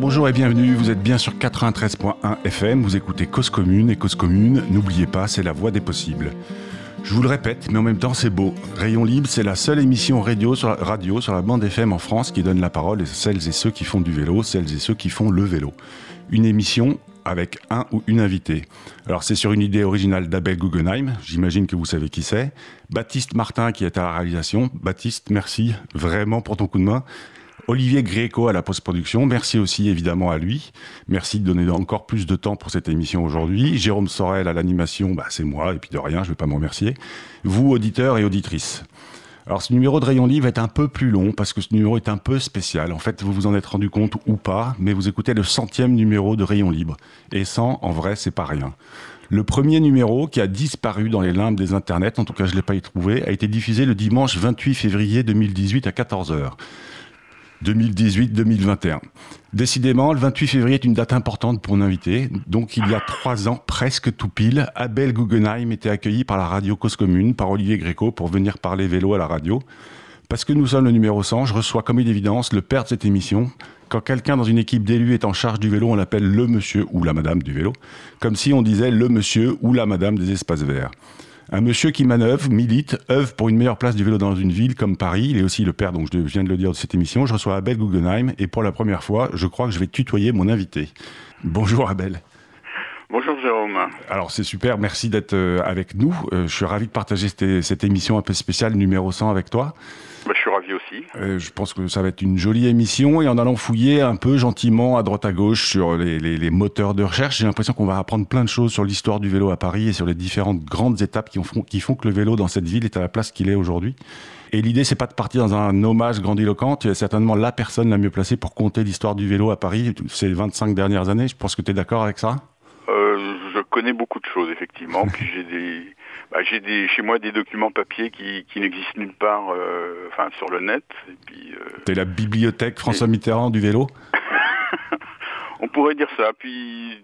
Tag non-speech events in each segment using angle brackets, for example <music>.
Bonjour, et bienvenue. Vous êtes bien sur 93.1 FM. Vous écoutez Cause Commune et Cause Commune, n'oubliez pas, c'est la voie des possibles. Je vous le répète, mais en même temps c'est beau. Rayon Libre, c'est la seule émission radio sur la bande FM en France qui donne la parole à celles et ceux qui font du vélo, celles et ceux qui font le vélo. Une émission avec un ou une invitée. Alors c'est sur une idée originale d'Abel Guggenheim, j'imagine que vous savez qui c'est. Baptiste Martin qui est à la réalisation. Baptiste, merci vraiment pour ton coup de main. Olivier Gréco à la post-production, merci aussi évidemment à lui. Merci de donner encore plus de temps pour cette émission aujourd'hui. Jérôme Sorel à l'animation, bah, c'est moi, et puis de rien, je ne vais pas me remercier. Vous, auditeurs et auditrices. Alors ce numéro de Rayon Livre est un peu plus long parce que ce numéro est un peu spécial. En fait, vous vous en êtes rendu compte ou pas, mais vous écoutez le centième numéro de Rayon Libre. Et 100, en vrai, c'est pas rien. Le premier numéro, qui a disparu dans les limbes des internets, en tout cas je ne l'ai pas y trouvé, a été diffusé le dimanche 28 février 2018 à 14h. 2018-2021. Décidément, le 28 février est une date importante pour un invité. Donc, il y a trois ans, presque tout pile, Abel Guggenheim était accueilli par la radio Cause Commune, par Olivier Gréco, pour venir parler vélo à la radio. Parce que nous sommes le numéro 100, je reçois comme une évidence le père de cette émission. Quand quelqu'un dans une équipe d'élus est en charge du vélo, on l'appelle le monsieur ou la madame du vélo, comme si on disait le monsieur ou la madame des espaces verts. Un monsieur qui manœuvre, milite, œuvre pour une meilleure place du vélo dans une ville comme Paris. Il est aussi le père, donc je viens de le dire de cette émission. Je reçois Abel Guggenheim et pour la première fois, je crois que je vais tutoyer mon invité. Bonjour Abel. Bonjour Jérôme. Alors c'est super, merci d'être euh, avec nous. Euh, je suis ravi de partager cette, cette, émission un peu spéciale numéro 100 avec toi. Bah, je suis ravi aussi. Euh, je pense que ça va être une jolie émission et en allant fouiller un peu gentiment à droite à gauche sur les, les, les moteurs de recherche, j'ai l'impression qu'on va apprendre plein de choses sur l'histoire du vélo à Paris et sur les différentes grandes étapes qui font, qui font que le vélo dans cette ville est à la place qu'il est aujourd'hui. Et l'idée, c'est pas de partir dans un hommage grandiloquent. Tu es certainement la personne la mieux placée pour compter l'histoire du vélo à Paris ces 25 dernières années. Je pense que tu es d'accord avec ça? Connais beaucoup de choses, effectivement. <laughs> Puis j'ai des, bah, j'ai des, chez moi des documents papier qui, qui n'existent nulle part, euh, enfin sur le net. Et puis. Euh... T'es la bibliothèque François et... Mitterrand du vélo? <laughs> On pourrait dire ça. Puis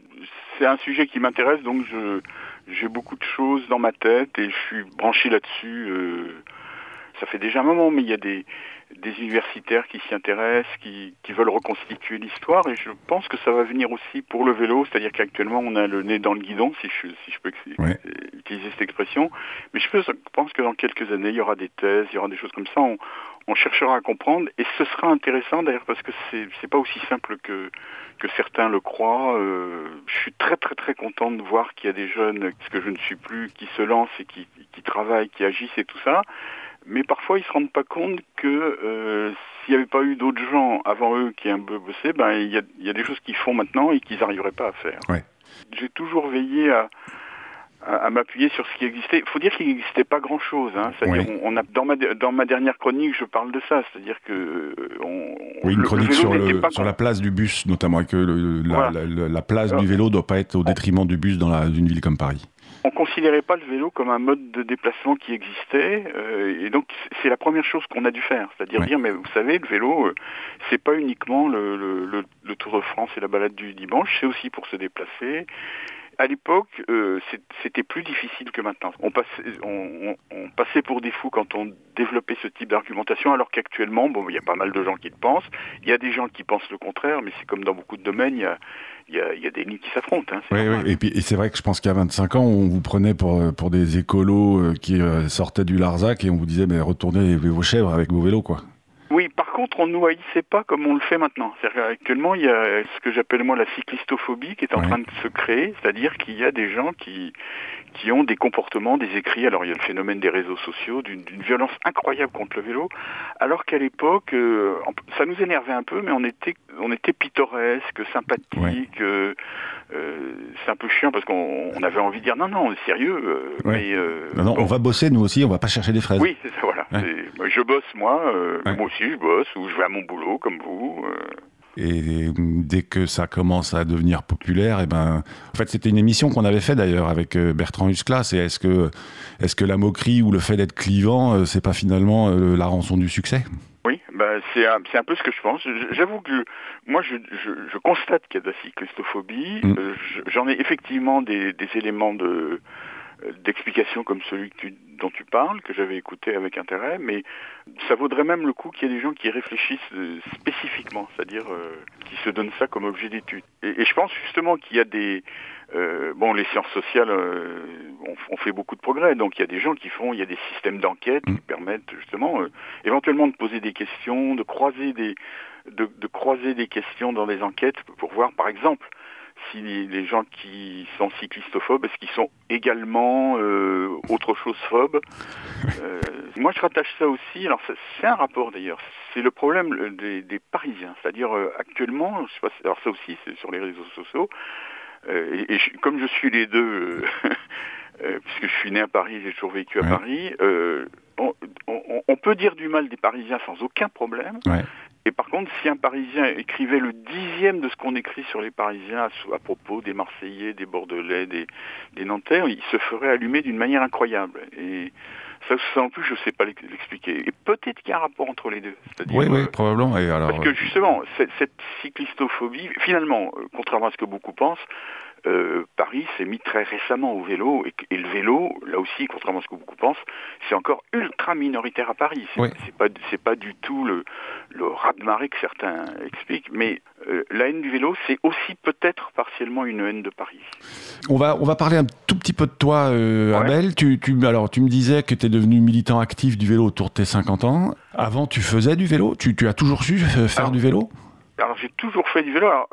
c'est un sujet qui m'intéresse, donc je j'ai beaucoup de choses dans ma tête et je suis branché là-dessus. Euh, ça fait déjà un moment, mais il y a des, des universitaires qui s'y intéressent, qui, qui, veulent reconstituer l'histoire, et je pense que ça va venir aussi pour le vélo, c'est-à-dire qu'actuellement on a le nez dans le guidon, si je, si je peux ouais. utiliser cette expression, mais je pense que dans quelques années il y aura des thèses, il y aura des choses comme ça, on, on cherchera à comprendre, et ce sera intéressant d'ailleurs parce que c'est c'est pas aussi simple que que certains le croient. Euh, je suis très très très content de voir qu'il y a des jeunes, ce que je ne suis plus, qui se lancent et qui, qui travaillent, qui agissent et tout ça mais parfois ils se rendent pas compte que euh, s'il n'y avait pas eu d'autres gens avant eux qui un peu bossé, ben il y a, y a, des choses qu'ils font maintenant et qu'ils n'arriveraient pas à faire. Ouais. J'ai toujours veillé à, à, à m'appuyer sur ce qui existait. Il faut dire qu'il n'existait pas grand-chose. Hein. Oui. On, on, a dans ma dans ma dernière chronique, je parle de ça, c'est-à-dire que on, oui, une chronique le sur, le, sur la place du bus notamment, et que le, la, voilà. la, la, place Alors, du vélo doit pas être au détriment du bus dans la, une ville comme Paris on considérait pas le vélo comme un mode de déplacement qui existait, euh, et donc c'est la première chose qu'on a dû faire, c'est-à-dire Ouais. dire mais vous savez le vélo euh, c'est pas uniquement le, le, le, le Tour de France et la balade du dimanche, c'est aussi pour se déplacer. À l'époque, euh, c'était plus difficile que maintenant. On passait, on, on, on passait, pour des fous quand on développait ce type d'argumentation, alors qu'actuellement, bon, il y a pas mal de gens qui le pensent. Il y a des gens qui pensent le contraire, mais c'est comme dans beaucoup de domaines, il y a, il y a, il y a des lignes qui s'affrontent. Hein, oui, oui, et puis et c'est vrai que je pense qu'il y a 25 ans, on vous prenait pour, pour des écolos euh, qui euh, sortaient du Larzac et on vous disait, mais retournez vos chèvres avec vos vélos, quoi. Oui, par contre, on ne nous haïssait pas comme on le fait maintenant. C'est-à-dire qu'actuellement, il y a ce que j'appelle moi la cyclistophobie qui est en train de se créer, c'est-à-dire qu'il y a des gens qui qui ont des comportements, des écrits. Alors il y a le phénomène des réseaux sociaux, d'une violence incroyable contre le vélo, alors qu'à l'époque, euh, ça nous énervait un peu, mais on était on était pittoresque, sympathique. Euh, euh, c'est un peu chiant parce qu'on on avait envie de dire non non, on est sérieux. euh, mais euh, Non, non, bon. on va bosser, nous aussi, on va pas chercher des fraises. Oui, c'est ça, voilà. Ouais. C'est- moi, Je bosse moi, euh, Ouais. moi aussi je bosse, ou je vais à mon boulot comme vous. euh. Et dès que ça commence à devenir populaire, et ben, en fait, c'était une émission qu'on avait fait d'ailleurs avec euh, Bertrand Huskla. C'est est-ce que, est-ce que la moquerie ou le fait d'être clivant, euh, c'est pas finalement la rançon du succès? Oui, bah, c'est un, c'est un peu ce que je pense. J'avoue que moi, je, je, je constate qu'il y a de la cyclistophobie. Mm. Je- J'en ai effectivement des, des éléments de euh, d'explication comme celui que tu dont tu parles, que j'avais écouté avec intérêt, mais ça vaudrait même le coup qu'il y ait des gens qui réfléchissent euh, spécifiquement, c'est-à-dire euh, qui se donnent ça comme objet d'étude. Et, je pense justement qu'il y a des... bon, les sciences sociales ont, fait beaucoup de progrès, donc il y a des gens qui font, il y a des systèmes d'enquête qui mm. permettent justement éventuellement de poser des questions, de croiser des, de croiser des questions dans des enquêtes pour voir par exemple si les gens qui sont cyclistophobes, est-ce qu'ils sont également euh, autre chose phobes? <laughs> Euh, Moi, je rattache ça aussi. Alors, c'est un rapport d'ailleurs. C'est le problème des, Parisiens, c'est-à-dire euh, actuellement, je sais pas, alors ça aussi, c'est sur les réseaux sociaux. et, comme je suis les deux, <laughs> puisque je suis né à Paris, j'ai toujours vécu à Paris. On, peut dire du mal des Parisiens sans aucun problème. Et par contre, si un Parisien écrivait le dixième de ce qu'on écrit sur les Parisiens à, propos des Marseillais, des Bordelais, des, des Nantais, il se ferait allumer d'une manière incroyable. Et ça, en plus, je ne sais pas l'expliquer. Et peut-être qu'il y a un rapport entre les deux. Oui, oui, euh, probablement. Et alors... Parce que justement, cette, cette cyclistophobie, finalement, euh, contrairement à ce que beaucoup pensent, euh, Paris s'est mis très récemment au vélo et, le vélo, là aussi, contrairement à ce que beaucoup pensent, c'est encore ultra minoritaire à Paris. C'est pas c'est pas du tout le le raz-de-marée que certains expliquent, mais euh, la haine du vélo, c'est aussi peut-être partiellement une haine de Paris. On va on va parler un tout petit peu de toi, euh, Abel. Tu, tu alors tu me disais que tu es devenu militant actif du vélo autour de tes 50 ans. Avant, tu faisais du vélo? Tu, tu as toujours su faire du vélo? alors j'ai toujours fait du vélo. Alors,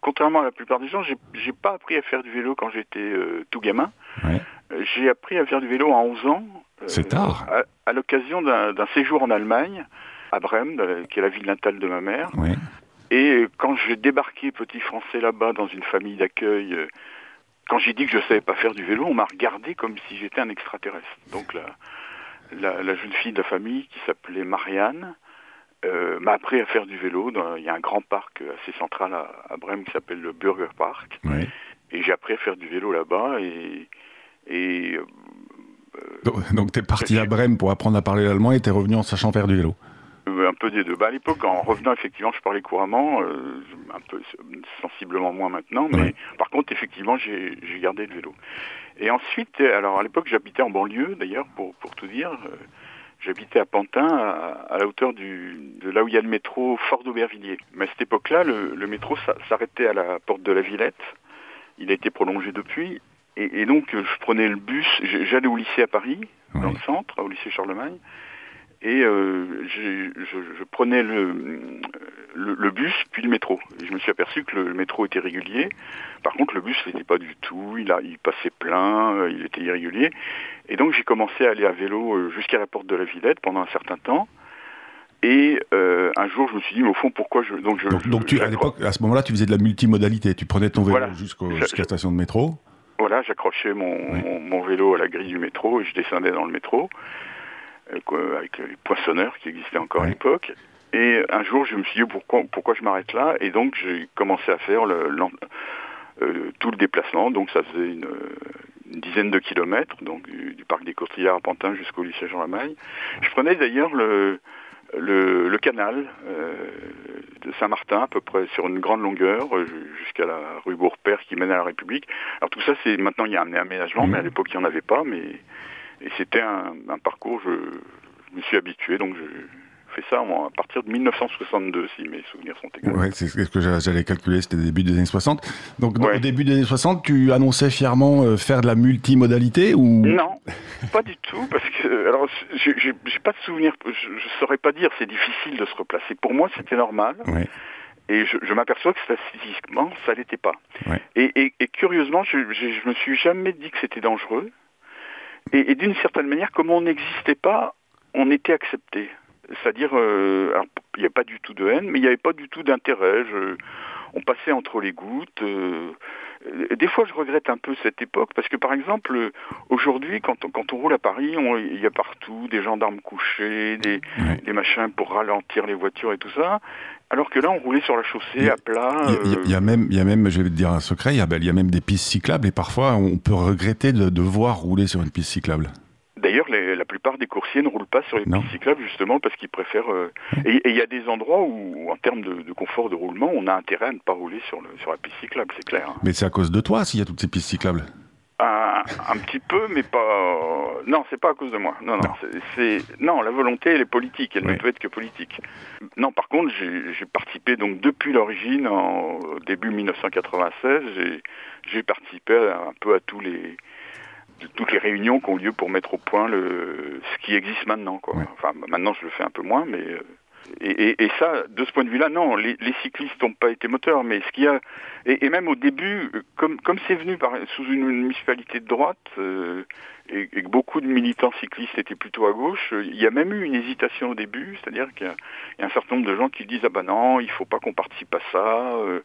contrairement à la plupart des gens, j'ai pas appris à faire du vélo quand j'étais euh, tout gamin. Euh, j'ai appris à faire du vélo à 11 ans. Euh, C'est tard. À, l'occasion d'un séjour en Allemagne, à Brême, qui est la ville natale de ma mère. Et quand j'ai débarqué petit français là-bas dans une famille d'accueil, quand j'ai dit que je savais pas faire du vélo, on m'a regardé comme si j'étais un extraterrestre. Donc la, la, jeune fille de la famille qui s'appelait Marianne, euh, m'a appris à faire du vélo. il y a un grand parc assez central à, Brême qui s'appelle le Burger Park. Et j'ai appris à faire du vélo là-bas. Et, et euh, donc, tu es parti à Brême pour apprendre à parler l'allemand et tu es revenu en sachant faire du vélo euh, un peu des deux. Bah, à l'époque, en revenant, effectivement, je parlais couramment, un peu sensiblement moins maintenant, mais par contre, effectivement, j'ai gardé le vélo. Et ensuite, alors à l'époque, j'habitais en banlieue, d'ailleurs, pour, pour tout dire. J'habitais à Pantin, à, la hauteur du, de là où il y a le métro Fort d'Aubervilliers. Mais à cette époque-là, le, métro s'arrêtait à la porte de la Villette. Il a été prolongé depuis. Et, donc, je prenais le bus. J'allais au lycée à Paris, dans le centre, au lycée Charlemagne. Et euh, je, prenais le, le, bus, puis le métro. Et je me suis aperçu que le, métro était régulier. Par contre, le bus n'était pas du tout. Il, a, il passait plein, euh, il était irrégulier. Et donc, j'ai commencé à aller à vélo euh, jusqu'à la porte de la Villette pendant un certain temps. Et un jour, je me suis dit, mais au fond, pourquoi je... Donc, je, donc, tu, à l'époque, à ce moment-là, tu faisais de la multimodalité. Tu prenais ton vélo jusqu'à la station de métro. Voilà, j'accrochais mon, mon, vélo à la grille du métro et je descendais dans le métro. Euh, avec les poissonneurs qui existaient encore à l'époque. Et un jour, je me suis dit pourquoi, pourquoi je m'arrête là? Et donc, j'ai commencé à faire le, euh, tout le déplacement. Donc, ça faisait une, dizaine de kilomètres, donc du, parc des Courtillards à Pantin jusqu'au lycée Jean Lamaille. Je prenais d'ailleurs le, le, canal euh, de Saint-Martin, à peu près sur une grande longueur, jusqu'à la rue Bourg-Père qui mène à la République. Alors tout ça, c'est maintenant il y a un aménagement, mais à l'époque il n'y en avait pas. Mais et c'était un, parcours, je, me suis habitué, donc je ça à partir de 1962, si mes souvenirs sont exacts. Oui, c'est ce que j'allais calculer, c'était début des années 60. Donc au début des années 60, tu annonçais fièrement euh, faire de la multimodalité ou? Non, pas du tout, parce que alors j'ai pas de souvenir, je, ne saurais pas dire, c'est difficile de se replacer. Pour moi, c'était normal. Et je, m'aperçois que statistiquement, ça l'était pas. Et, et, curieusement, je, je me suis jamais dit que c'était dangereux. Et, d'une certaine manière, comme on n'existait pas, on était accepté. C'est-à-dire, euh, il n'y a pas du tout de haine, mais il n'y avait pas du tout d'intérêt. On passait entre les gouttes. Euh, des fois, je regrette un peu cette époque parce que, par exemple, aujourd'hui, quand, quand, on roule à Paris, il y a partout des gendarmes couchés, des, des, machins pour ralentir les voitures et tout ça. Alors que là, on roulait sur la chaussée à plat. Il y, a, même, il y a même, je vais te dire un secret, il y, a, y a même des pistes cyclables et parfois, on peut regretter de devoir rouler sur une piste cyclable. D'ailleurs, la plupart des coursiers ne roulent pas sur les pistes cyclables justement parce qu'ils préfèrent. Euh, et il y a des endroits où, en termes de, confort de roulement, on a intérêt à ne pas rouler sur, le, sur la piste cyclable, c'est clair. Hein. Mais c'est à cause de toi s'il y a toutes ces pistes cyclables. Un petit peu, mais pas. Non, c'est pas à cause de moi. Non, non. C'est non, la volonté, elle est politique. Elle ne peut être que politique. Non, par contre, j'ai participé donc depuis l'origine, en début 1996, j'ai participé un peu à tous les toutes les réunions qui ont lieu pour mettre au point le ce qui existe maintenant. Quoi. Enfin, maintenant, je le fais un peu moins, mais euh, et, ça, de ce point de vue-là, non, les, cyclistes n'ont pas été moteurs, mais ce qu'il y a, et, même au début, comme comme c'est venu par, sous une, municipalité de droite euh, et, que beaucoup de militants cyclistes étaient plutôt à gauche, il y a même eu une hésitation au début, c'est-à-dire qu'il y, a un certain nombre de gens qui disent ah ben non, il faut pas qu'on participe à ça. Euh,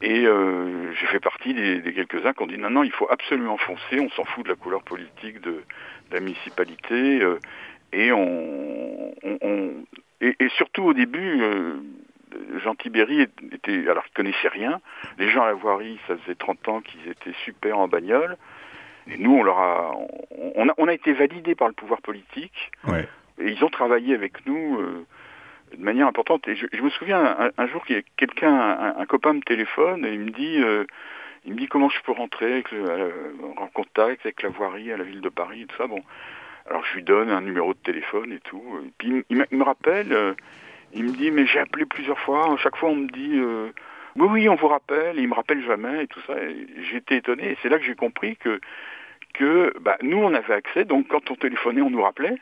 et euh, j'ai fait partie des, quelques-uns qui ont dit non, non, il faut absolument foncer, on s'en fout de la couleur politique de, la municipalité. et on, on, et, et, surtout au début, euh, Jean Tibéry était, alors qu'il connaissait rien. Les gens à la voirie, ça faisait 30 ans qu'ils étaient super en bagnole. Et nous, on leur a, on a, on a été validés par le pouvoir politique. Ouais. Et ils ont travaillé avec nous euh, de manière importante. Et je, me souviens un, jour qu'il quelqu'un, un, copain me téléphone et il me dit, euh, il me dit comment je peux rentrer avec en contact avec la voirie à la ville de Paris et tout ça. Bon, alors je lui donne un numéro de téléphone et tout. Puis il, me rappelle, euh, il me dit mais j'ai appelé plusieurs fois. Chaque fois on me dit euh, oui oui on vous rappelle. Il me rappelle jamais et tout ça. J'étais étonné. Et c'est là que j'ai compris que que bah, nous on avait accès. Donc quand on téléphonait on nous rappelait.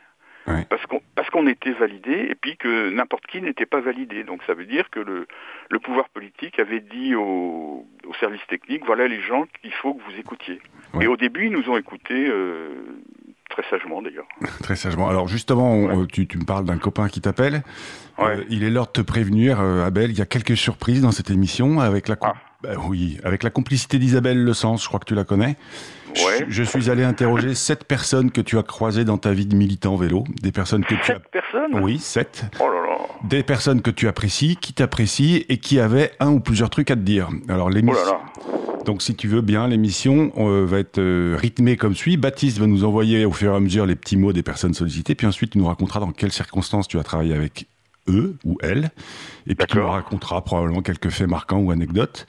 Parce qu'on parce qu'on était validé et puis que n'importe qui n'était pas validé. Donc ça veut dire que le, le pouvoir politique avait dit au, au service technique voilà les gens qu'il faut que vous écoutiez. Et au début ils nous ont écoutés euh, Très sagement d'ailleurs. <laughs> Très sagement. Alors justement, tu, me parles d'un copain qui t'appelle. Euh, il est l'heure de te prévenir, euh, Abel. Il y a quelques surprises dans cette émission avec la, ah. Bah oui, avec la complicité d'Isabelle Le Sens. Je crois que tu la connais. Ouais. Je, suis allé interroger sept personnes que tu as croisées dans ta vie de militant vélo. Des personnes que tu as... personnes? Oui, sept. Oh là là. Des personnes que tu apprécies, qui t'apprécient et qui avaient un ou plusieurs trucs à te dire. Alors l'émission. Oh là là. Donc si tu veux bien, l'émission euh, va être euh, rythmée comme suit. Baptiste va nous envoyer au fur et à mesure les petits mots des personnes sollicitées, puis ensuite tu nous raconteras dans quelles circonstances tu as travaillé avec eux ou elles, et puis tu nous raconteras probablement quelques faits marquants ou anecdotes.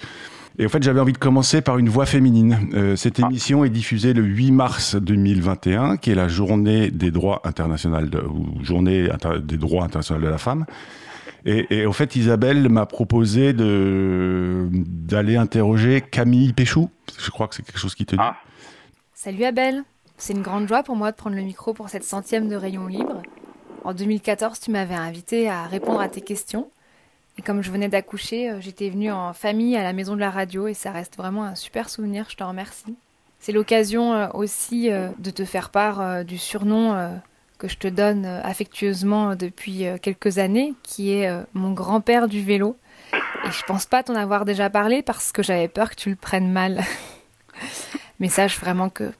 Et en fait, j'avais envie de commencer par une voix féminine. Euh, cette ah. émission est diffusée le 8 mars 2021, qui est la journée des droits internationaux, ou journée des droits internationaux de la femme. Et, en fait, Isabelle m'a proposé de d'aller interroger Camille Péchou. Je crois que c'est quelque chose qui te dit. Ah. Salut Abel. C'est une grande joie pour moi de prendre le micro pour cette centième de Rayon Libre. En 2014, tu m'avais invité à répondre à tes questions. Et comme je venais d'accoucher, euh, j'étais venue en famille à la maison de la radio et ça reste vraiment un super souvenir. Je te remercie. C'est l'occasion euh, aussi euh, de te faire part du surnom que je te donne affectueusement depuis quelques années, qui est mon grand-père du vélo. Et je pense pas t'en avoir déjà parlé parce que j'avais peur que tu le prennes mal. <laughs> Mais sache vraiment que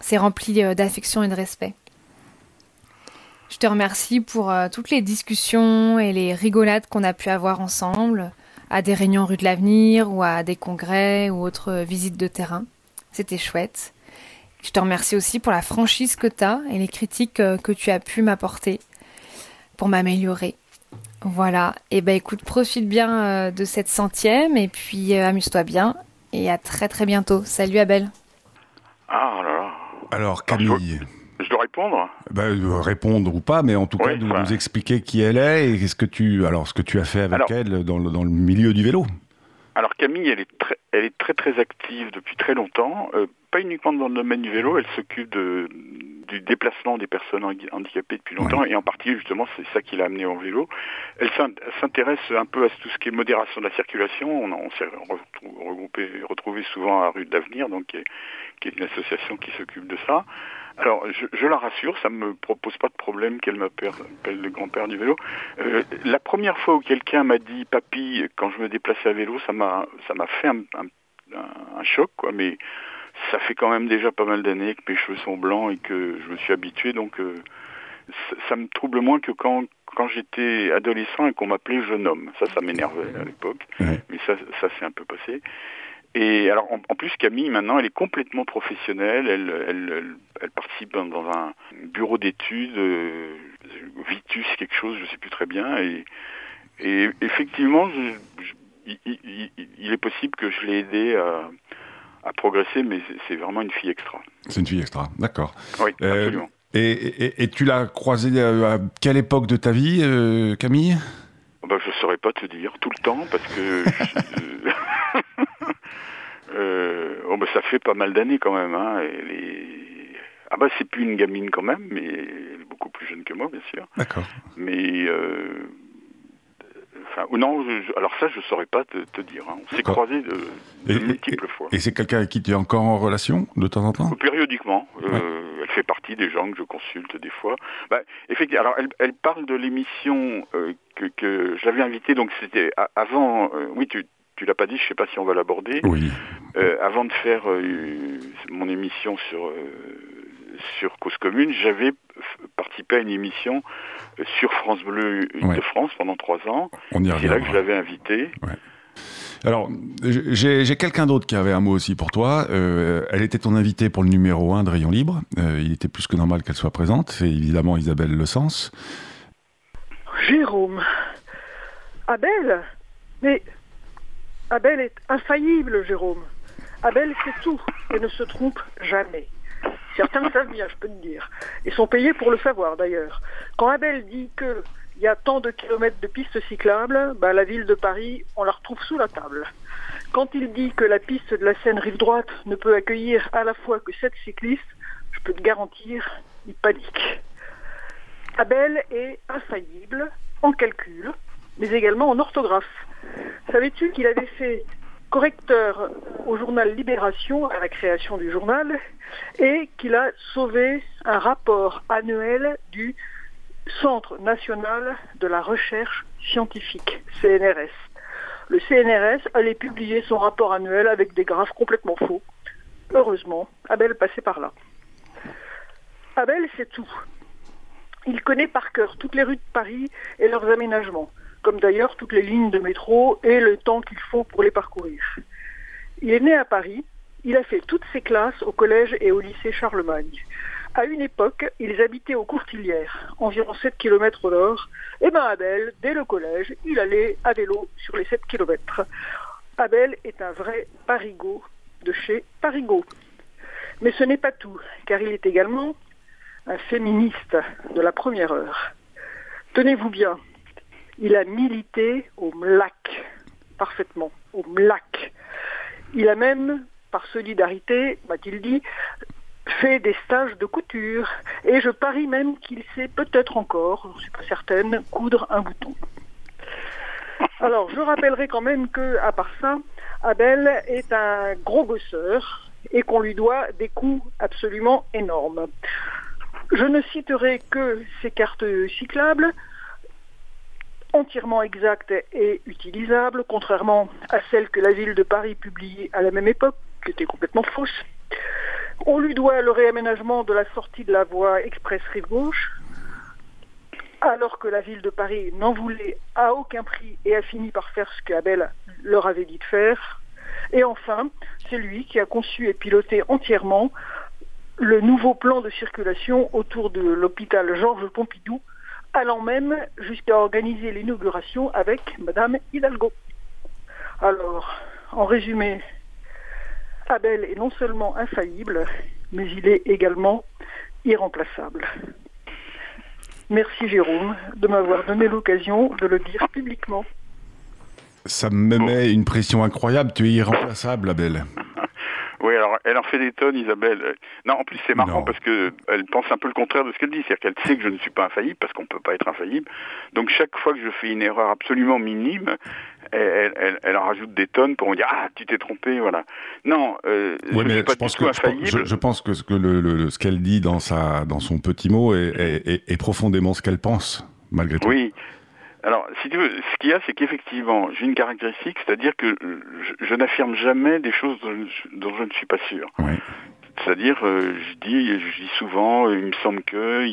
c'est rempli d'affection et de respect. Je te remercie pour toutes les discussions et les rigolades qu'on a pu avoir ensemble, à des réunions rue de l'avenir ou à des congrès ou autres visites de terrain. C'était chouette. Je te remercie aussi pour la franchise que tu as et les critiques euh, que tu as pu m'apporter pour m'améliorer. Voilà, et eh ben écoute, profite bien euh, de cette centième et puis euh, amuse-toi bien et à très très bientôt. Salut Abel. Ah là là. Alors Camille. Je dois répondre ben, Répondre ou pas, mais en tout cas, nous, nous, expliquer qui elle est et ce que tu, alors, ce que tu as fait avec elle dans le, dans le, milieu du vélo. Alors Camille, elle est très, elle est très très active depuis très longtemps pas uniquement dans le domaine du vélo, elle s'occupe de, du déplacement des personnes handicapées depuis longtemps, et en partie justement c'est ça qui l'a amené au vélo. Elle s'intéresse un peu à tout ce qui est modération de la circulation. On, on s'est regroupé, retrouvé souvent à Rue de l'Avenir, donc qui est, une association qui s'occupe de ça. Alors, je, la rassure, ça ne me propose pas de problème qu'elle m'appelle le grand-père du vélo. Euh, la première fois où quelqu'un m'a dit papy quand je me déplaçais à vélo, ça m'a ça m'a fait un, un, choc, quoi. Mais ça fait quand même déjà pas mal d'années que mes cheveux sont blancs et que je me suis habitué, donc euh, ça, me trouble moins que quand, quand j'étais adolescent et qu'on m'appelait jeune homme. Ça, ça m'énervait à l'époque, mais ça, ça s'est un peu passé. Et alors, en, plus, Camille, maintenant, elle est complètement professionnelle. Elle, elle, elle, participe dans, un bureau d'études, euh, Vitus, quelque chose, je sais plus très bien. Et, et effectivement, il, il, est possible que je l'ai aidé à a progressé, mais c'est vraiment une fille extra. C'est une fille extra, d'accord. Oui, absolument. Et, tu l'as croisée à quelle époque de ta vie, Camille? Bah, Je ne saurais pas te dire, tout le temps, parce que... <laughs> oh, bah, ça fait pas mal d'années quand même. Hein, Ah bah c'est plus une gamine quand même, mais elle est beaucoup plus jeune que moi, bien sûr. D'accord. Mais euh, enfin, non, alors ça je saurais pas te, dire. Hein. On s'est croisés de, multiples fois. Et c'est quelqu'un avec qui tu es encore en relation de temps en temps? Périodiquement. Euh, elle fait partie des gens que je consulte des fois. Bah, effectivement, alors elle, parle de l'émission euh, que, que je l'avais invitée, donc c'était avant. oui, tu tu l'as pas dit, je sais pas si on va l'aborder. Oui. Euh, avant de faire euh, mon émission sur euh, sur Cause Commune, j'avais participé à une émission sur France Bleu de France pendant trois ans. On y C'est là que je l'avais invité. Alors, j'ai quelqu'un d'autre qui avait un mot aussi pour toi. elle était ton invitée pour le numéro 1 de Rayon Libre. il était plus que normal qu'elle soit présente. C'est évidemment Isabelle Le Sens. Jérôme. Abel Mais Abel est infaillible, Jérôme. Abel sait tout et ne se trompe jamais. Certains le savent bien, je peux te dire. Et sont payés pour le savoir, d'ailleurs. Quand Abel dit qu'il y a tant de kilomètres de pistes cyclables, bah, la ville de Paris, on la retrouve sous la table. Quand il dit que la piste de la Seine rive droite ne peut accueillir à la fois que sept cyclistes, je peux te garantir, il panique. Abel est infaillible en calcul, mais également en orthographe. Savais-tu qu'il avait fait correcteur au journal Libération à la création du journal et qu'il a sauvé un rapport annuel du Centre national de la recherche scientifique, CNRS. Le CNRS allait publier son rapport annuel avec des graphes complètement faux. Heureusement, Abel passait par là. Abel, c'est tout. Il connaît par cœur toutes les rues de Paris et leurs aménagements comme d'ailleurs toutes les lignes de métro et le temps qu'il faut pour les parcourir. Il est né à Paris, il a fait toutes ses classes au collège et au lycée Charlemagne. À une époque, ils habitaient aux Courtilières, environ 7 km au nord, et ben Abel, dès le collège, il allait à vélo sur les 7 km. Abel est un vrai parigot de chez Parigot. Mais ce n'est pas tout, car il est également un féministe de la première heure. Tenez-vous bien, il a milité au MLAC, parfaitement, au MLAC. Il a même, par solidarité, m'a-t-il dit, fait des stages de couture. Et je parie même qu'il sait peut-être encore, je ne suis pas certaine, coudre un bouton. Alors, je rappellerai quand même que, à part ça, Abel est un gros bosseur et qu'on lui doit des coups absolument énormes. Je ne citerai que ses cartes cyclables, entièrement exacte et utilisable, contrairement à celle que la ville de Paris publiait à la même époque, qui était complètement fausse. On lui doit le réaménagement de la sortie de la voie express rive gauche, alors que la ville de Paris n'en voulait à aucun prix et a fini par faire ce qu'Abel leur avait dit de faire. Et enfin, c'est lui qui a conçu et piloté entièrement le nouveau plan de circulation autour de l'hôpital Georges Pompidou, allant même jusqu'à organiser l'inauguration avec Madame Hidalgo. Alors, en résumé, Abel est non seulement infaillible, mais il est également irremplaçable. Merci Jérôme de m'avoir donné l'occasion de le dire publiquement. Ça me met une pression incroyable, tu es irremplaçable Abel. Oui, alors elle en fait des tonnes, Isabelle. Non, en plus c'est marrant parce que elle pense un peu le contraire de ce qu'elle dit, c'est-à-dire qu'elle sait que je ne suis pas infaillible parce qu'on ne peut pas être infaillible. Donc chaque fois que je fais une erreur absolument minime, elle, elle, en rajoute des tonnes pour me dire ah tu t'es trompé, voilà. Non, euh, je suis pas du tout infaillible. Je, pense que ce que le, ce qu'elle dit dans sa dans son petit mot est, est, est profondément ce qu'elle pense malgré tout. Oui, alors, si tu veux, ce qu'il y a, c'est qu'effectivement, j'ai une caractéristique, c'est-à-dire que je, n'affirme jamais des choses dont, je ne suis pas sûr. C'est-à-dire, euh, je dis, je dis souvent, il me semble que,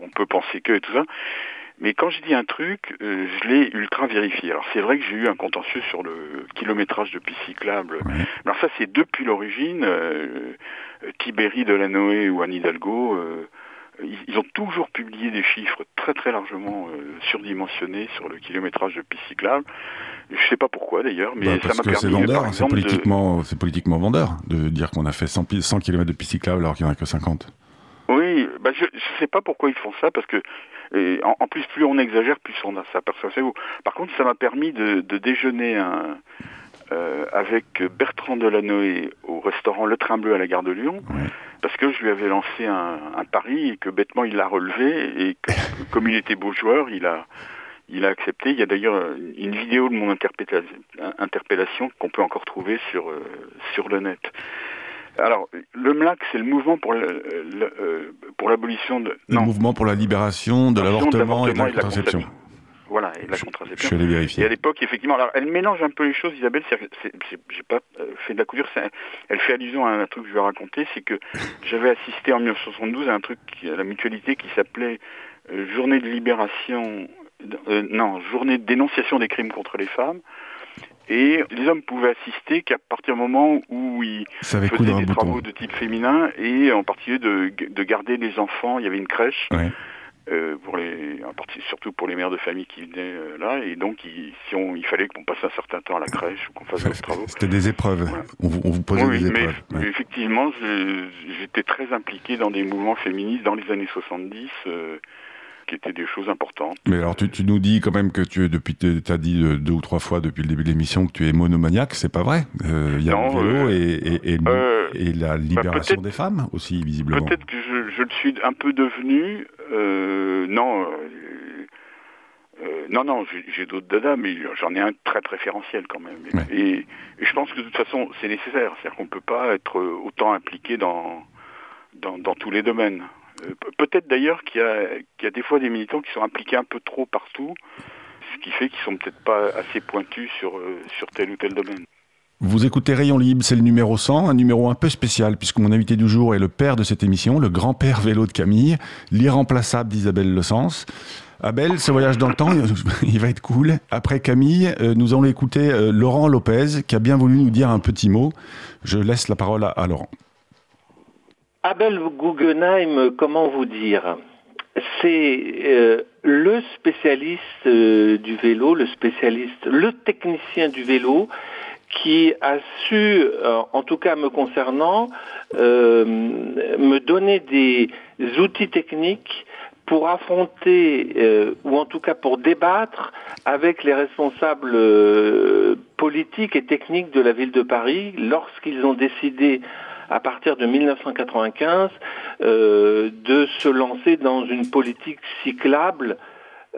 on peut penser que et tout ça. Mais quand je dis un truc, euh, je l'ai ultra vérifié. Alors c'est vrai que j'ai eu un contentieux sur le kilométrage de pistes cyclables. Alors ça c'est depuis l'origine. Euh, Tibéri, Delanoë ou Anne Hidalgo ils, ont toujours publié des chiffres très très largement surdimensionnés sur le kilométrage de pistes cyclables. Je ne sais pas pourquoi d'ailleurs, mais bah, ça m'a permis. C'est vendeur, c'est politiquement, c'est politiquement vendeur de dire qu'on a fait 100, 100 km de pistes cyclables alors qu'il n'y en a que 50. Oui, bah je ne sais pas pourquoi ils font ça, parce que en, plus, plus on exagère, plus on a ça. Par contre, ça m'a permis de, déjeuner euh, avec Bertrand Delanoë au restaurant Le Train Bleu à la gare de Lyon, parce que je lui avais lancé un, pari et que bêtement il l'a relevé, et que, <laughs> comme il était beau joueur, il a, il a accepté. Il y a d'ailleurs une vidéo de mon interpellation qu'on peut encore trouver sur, euh, sur le net. Alors, le MLAC, c'est le mouvement pour euh, pour l'abolition de... Le mouvement pour la libération de l'avortement et de la contraception. Voilà, et de la contraception. Je vais aller vérifier. Et à l'époque, effectivement, alors elle mélange un peu les choses, Isabelle. J'ai pas euh, fait de la couture. Elle fait allusion à un truc que je vais raconter, c'est que <laughs> j'avais assisté en 1972 à un truc, à la mutualité qui s'appelait euh, Journée de libération, non, Journée de dénonciation des crimes contre les femmes. Et les hommes pouvaient assister qu'à partir du moment où ils faisaient des travaux de type féminin et en particulier de, de, garder les enfants. Il y avait une crèche. Euh, pour les, en partie, surtout pour les mères de famille qui venaient euh, là, et donc il, si on, il fallait qu'on passe un certain temps à la crèche ou qu'on fasse des travaux. C'était des épreuves. On, vous, on, vous, posait des épreuves. Mais, effectivement, j'étais très impliqué dans des mouvements féministes dans les années 70 qui étaient des choses importantes. Mais alors tu, tu nous dis quand même que tu es depuis, as dit deux ou trois fois depuis le début de l'émission que tu es monomaniaque, c'est pas vrai euh, Il y a le vélo euh, et, et, euh, et, la bah, libération des femmes aussi, visiblement. Peut-être que je, je, le suis un peu devenu. Non. non, non, j'ai d'autres dadas, mais j'en ai un très préférentiel quand même. Et, je pense que de toute façon, c'est nécessaire. C'est-à-dire qu'on ne peut pas être autant impliqué dans, dans, dans tous les domaines. Euh, peut-être d'ailleurs qu'il y, a des fois des militants qui sont impliqués un peu trop partout, ce qui fait qu'ils sont peut-être pas assez pointus sur, euh, sur tel ou tel domaine. Vous écoutez Rayon Libre, c'est le numéro 100, un numéro un peu spécial, puisque mon invité du jour est le père de cette émission, le grand-père vélo de Camille, l'irremplaçable d'Isabelle Le Sens. Abel, ce voyage dans le temps, <laughs> il va être cool. Après Camille, euh, nous allons écouter Laurent Lopez, qui a bien voulu nous dire un petit mot. Je laisse la parole à Laurent. Abel Guggenheim, comment vous dire? C'est euh, le spécialiste euh, du vélo, le spécialiste, le technicien du vélo qui a su, euh, en tout cas me concernant, me donner des outils techniques pour affronter, ou en tout cas pour débattre avec les responsables politiques et techniques de la ville de Paris lorsqu'ils ont décidé à partir de 1995 euh, de se lancer dans une politique cyclable.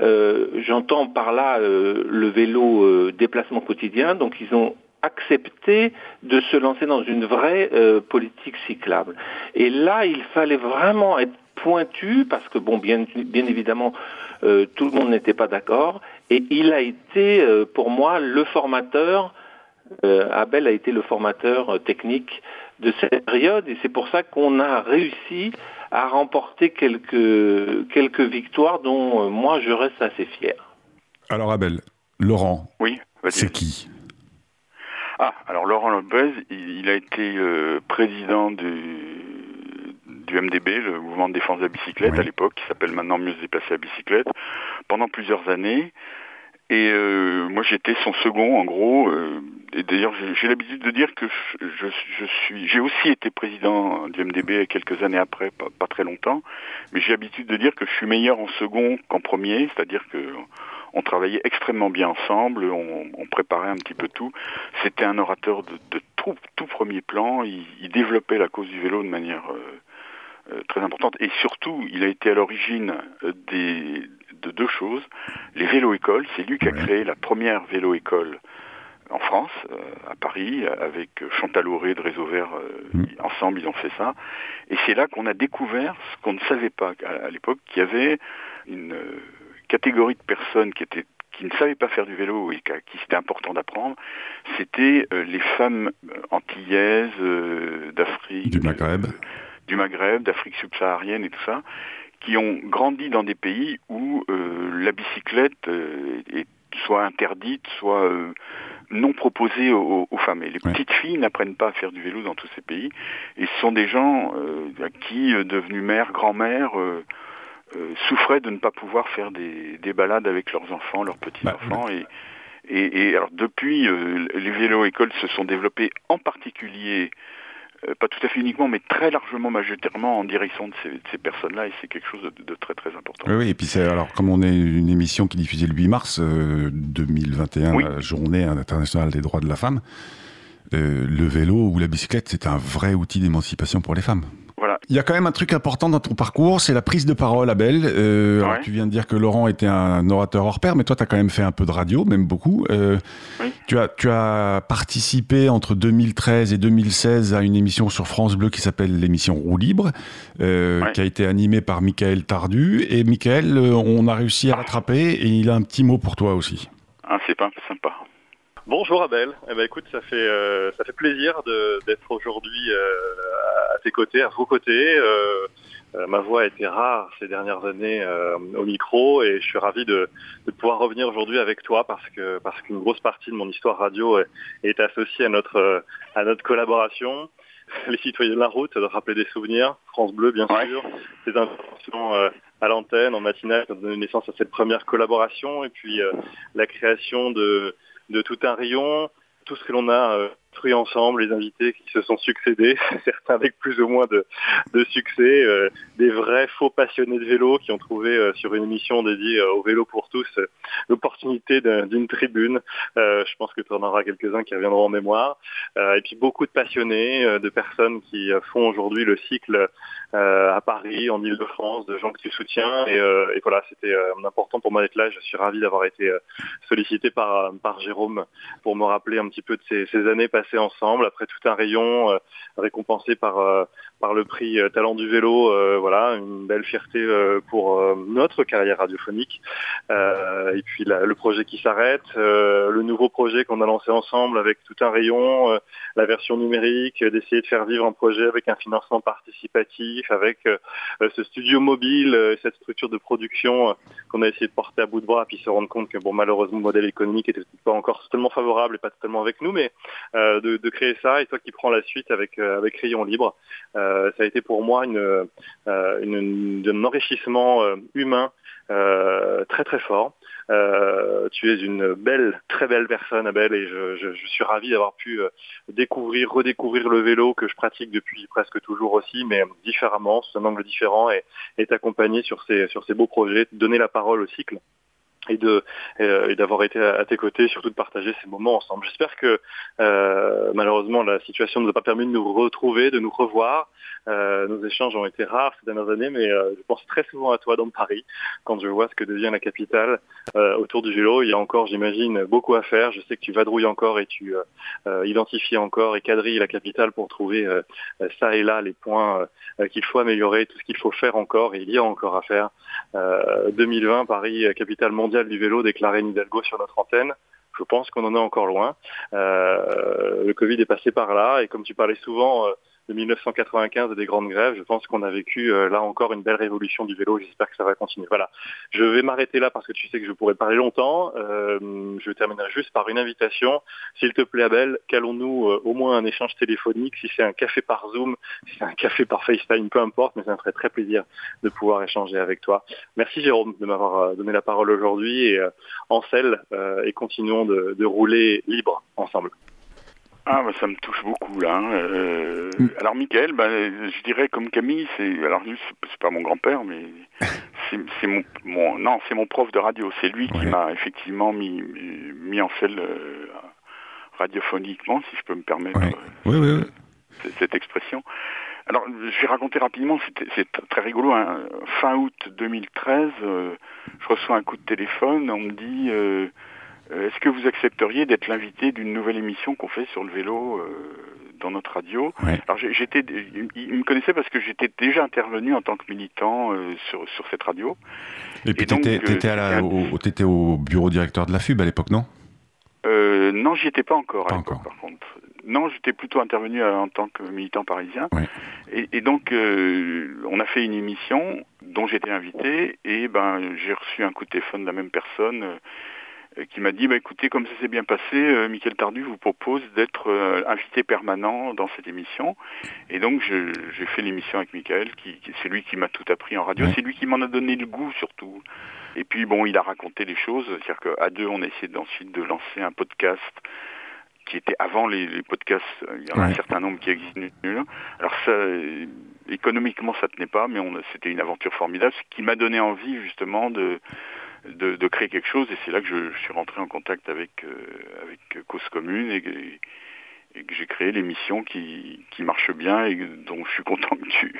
Euh, j'entends par là euh, le vélo déplacement quotidien, donc ils ont accepté de se lancer dans une vraie politique cyclable. Et là, il fallait vraiment être pointu, parce que, bon, bien, bien évidemment, tout le monde n'était pas d'accord, et il a été, pour moi, le formateur, Abel a été le formateur technique de cette période et c'est pour ça qu'on a réussi à remporter quelques, quelques victoires dont euh, moi je reste assez fier. Alors Abel, Laurent, oui, c'est qui? Ah, alors Laurent Lopez, il, a été euh, président du, du MDB, le mouvement de défense de la bicyclette à l'époque, qui s'appelle maintenant Mieux se déplacer à bicyclette, pendant plusieurs années. Et euh, moi j'étais son second en gros. Euh, et d'ailleurs j'ai l'habitude de dire que je, je suis, j'ai aussi été président du MDB quelques années après, pas, très longtemps. Mais j'ai l'habitude de dire que je suis meilleur en second qu'en premier, c'est-à-dire que on travaillait extrêmement bien ensemble, on, on préparait un petit peu tout. C'était un orateur de, de tout, tout, premier plan. Il, il, développait la cause du vélo de manière euh, très importante et surtout il a été à l'origine des, de deux choses. Les vélo-écoles, c'est lui qui a créé la première vélo-école en France, euh, à Paris, avec Chantal Auré de Réseau Vert. Euh, mm. Ensemble, ils ont fait ça. Et c'est là qu'on a découvert ce qu'on ne savait pas à, l'époque, qu'il y avait une euh, catégorie de personnes qui étaient qui ne savaient pas faire du vélo et qui c'était important d'apprendre, c'était les femmes antillaises d'Afrique, du Maghreb, du Maghreb, d'Afrique subsaharienne et tout ça, qui ont grandi dans des pays où euh, la bicyclette euh, est soit interdite, soit euh, non proposé aux, femmes. Et les petites filles n'apprennent pas à faire du vélo dans tous ces pays. Et ce sont des gens qui, devenus mères, grand-mères, souffraient de ne pas pouvoir faire des, balades avec leurs enfants, leurs petits-enfants. Bah, et, et, alors depuis, les vélos-écoles se sont développés en particulier euh, pas tout à fait uniquement, mais très largement majoritairement en direction de ces, personnes-là, et c'est quelque chose de, très très important. Oui, et puis c'est alors comme on est une émission qui est diffusée le 8 mars 2021, euh, la journée internationale des droits de la femme, euh, le vélo ou la bicyclette, c'est un vrai outil d'émancipation pour les femmes. Il y a quand même un truc important dans ton parcours, c'est la prise de parole, Abel. Euh, Tu viens de dire que Laurent était un orateur hors pair, mais toi, tu as quand même fait un peu de radio, même beaucoup. Euh, tu, as, tu as participé entre 2013 et 2016 à une émission sur France Bleu qui s'appelle l'émission Roue Libre, euh, qui a été animée par Michael Tardu. Et Michael, euh, on a réussi à rattraper et il a un petit mot pour toi aussi. Ah, c'est pas sympa. Bonjour Abel. Eh ben, écoute, ça fait euh, ça fait plaisir d'être aujourd'hui euh, à tes côtés, à vos côtés. Euh, ma voix a été rare ces dernières années au micro et je suis ravi de, pouvoir revenir aujourd'hui avec toi parce que parce qu'une grosse partie de mon histoire radio est, associée à notre à notre collaboration. <laughs> Les citoyens de la route, de rappeler des souvenirs, France Bleu bien sûr, des interventions à l'antenne en matinale qui ont donné naissance à cette première collaboration et puis la création de de tout un rayon, tout ce que l'on a euh, ensemble, les invités qui se sont succédés, <laughs> certains avec plus ou moins de, succès, euh, des vrais faux passionnés de vélo qui ont trouvé euh, sur une émission dédiée au vélo pour tous l'opportunité d'une tribune. je pense que tu en auras quelques-uns qui reviendront en mémoire. et puis beaucoup de passionnés, de personnes qui font aujourd'hui le cycle à Paris, en Ile-de-France, de gens que tu soutiens. Et, voilà, c'était important pour moi d'être là. Je suis ravi d'avoir été sollicité par, par Jérôme pour me rappeler un petit peu de ces, ces années passées ensemble après tout un rayon euh, récompensé par euh, par le prix euh, Talent du vélo. voilà, une belle fierté pour notre carrière radiophonique. et puis le projet qui s'arrête, le nouveau projet qu'on a lancé ensemble avec tout un rayon, la version numérique, d'essayer de faire vivre un projet avec un financement participatif, avec ce studio mobile, cette structure de production qu'on a essayé de porter à bout de bras, puis se rendre compte que bon malheureusement le modèle économique était pas encore totalement favorable et pas totalement avec nous, mais de, créer ça et toi qui prends la suite avec euh, avec Rayon Libre, euh, ça a été pour moi une, euh, un enrichissement humain très très fort. Tu es une belle, très belle personne, Abel, et je, suis ravi d'avoir pu découvrir, redécouvrir le vélo que je pratique depuis presque toujours aussi, mais différemment, sous un angle différent, et, et t'accompagner sur ces, sur ces beaux projets, donner la parole au cycle et de euh, et d'avoir été à, tes côtés, surtout de partager ces moments ensemble. J'espère que euh, malheureusement la situation ne nous a pas permis de nous retrouver, de nous revoir. Euh, nos échanges ont été rares ces dernières années, mais je pense très souvent à toi dans Paris quand je vois ce que devient la capitale autour du vélo. Il y a encore, j'imagine, beaucoup à faire. Je sais que tu vadrouilles encore et tu identifies encore et quadrilles la capitale pour trouver ça et là les points qu'il faut améliorer, tout ce qu'il faut faire encore. Et il y a encore à faire. 2020, Paris, capitale mondiale du vélo déclaré Nidalgo sur notre antenne. Je pense qu'on en est encore loin. Euh, le Covid est passé par là et comme tu parlais souvent euh, de 1995 et des grandes grèves. Je pense qu'on a vécu euh, là encore une belle révolution du vélo. J'espère que ça va continuer. Voilà. Je vais m'arrêter là parce que tu sais que je pourrais parler longtemps. Euh, je terminerai juste par une invitation. S'il te plaît, Abel, calons-nous euh, au moins un échange téléphonique. Si c'est un café par Zoom, si c'est un café par FaceTime, peu importe, mais ça me ferait très plaisir de pouvoir échanger avec toi. Merci Jérôme de m'avoir donné la parole aujourd'hui et en selle et continuons de, de rouler libre ensemble. Ah, bah, ça me touche beaucoup là. Hein. Euh, mm. Alors, Michael, bah, je dirais comme Camille, c'est alors lui, c'est pas mon grand-père, mais <laughs> c'est mon, mon, non, c'est mon prof de radio. C'est lui qui m'a effectivement mis mis en selle euh, radiophoniquement, si je peux me permettre euh, cette expression. Alors, je vais raconter rapidement. C'est très rigolo. Hein. Fin août 2013, je reçois un coup de téléphone. On me dit euh, est-ce que vous accepteriez d'être l'invité d'une nouvelle émission qu'on fait sur le vélo euh, dans notre radio Alors j'étais, il me connaissait parce que j'étais déjà intervenu en tant que militant euh, sur, sur cette radio. Et puis tu étais, au, bureau directeur de la FUB à l'époque, non? Euh, Non, j'y étais pas encore. Pas encore. Par contre, non, j'étais plutôt intervenu en tant que militant parisien. Et, et, donc on a fait une émission dont j'étais invité et ben j'ai reçu un coup de téléphone de la même personne qui m'a dit bah écoutez comme ça s'est bien passé, euh, Michael Tardu vous propose d'être euh, invité permanent dans cette émission. Et donc j'ai fait l'émission avec Michael qui, c'est lui qui m'a tout appris en radio, c'est lui qui m'en a donné le goût surtout. Et puis bon, il a raconté les choses, c'est-à-dire qu'à deux on a essayé ensuite de lancer un podcast qui était avant les, podcasts, il y en a un certain nombre qui existent. Alors ça, économiquement ça tenait pas, mais c'était une aventure formidable, ce qui m'a donné envie justement de de, créer quelque chose et c'est là que je, suis rentré en contact avec, euh, avec Cause Commune et, que j'ai créé l'émission qui, qui marche bien et dont je suis content que tu,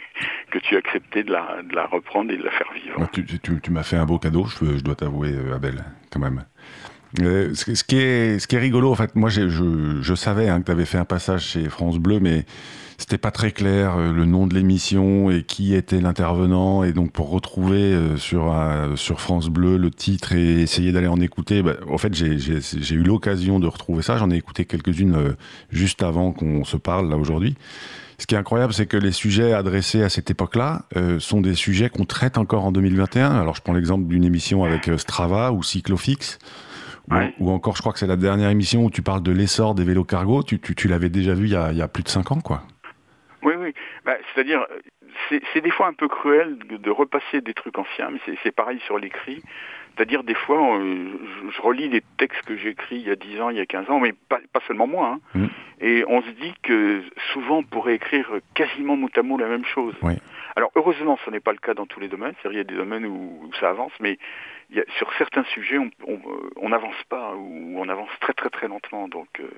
que tu aies accepté de la, de la reprendre et de la faire vivre. tu, tu, m'as fait un beau cadeau, je, je dois t'avouer, euh, Abel, quand même. Euh, ce, qui est, rigolo, en fait, moi je, savais hein, que tu avais fait un passage chez France Bleu, mais c'était pas très clair euh, le nom de l'émission et qui était l'intervenant. Et donc pour retrouver sur euh, sur France Bleu le titre et essayer d'aller en écouter bah, en fait j'ai eu l'occasion de retrouver ça. J'en ai écouté quelques-unes juste avant qu'on se parle là aujourd'hui. Ce qui est incroyable, c'est que les sujets adressés à cette époque-là sont des sujets qu'on traite encore en 2021. Alors, je prends l'exemple d'une émission avec Strava ou Cyclofix, ou, encore, je crois que c'est la dernière émission où tu parles de l'essor des vélos cargo. Tu, tu, tu l'avais déjà vu il y, a, il y a plus de 5 ans, quoi. Oui, oui. Bah, C'est-à-dire, c'est des fois un peu cruel de, repasser des trucs anciens, mais c'est pareil sur l'écrit. C'est-à-dire, des fois, je, relis des textes que j'ai écrits il y a 10 ans, il y a 15 ans, mais pas, seulement moi. Hein. Mm. Et on se dit que souvent, on pourrait écrire quasiment mot à mot la même chose. Alors, heureusement, ce n'est pas le cas dans tous les domaines. C'est-à-dire, il y a des domaines où, ça avance, mais il y a, sur certains sujets, on n'avance pas, ou on avance très, très, très lentement. Donc... Euh,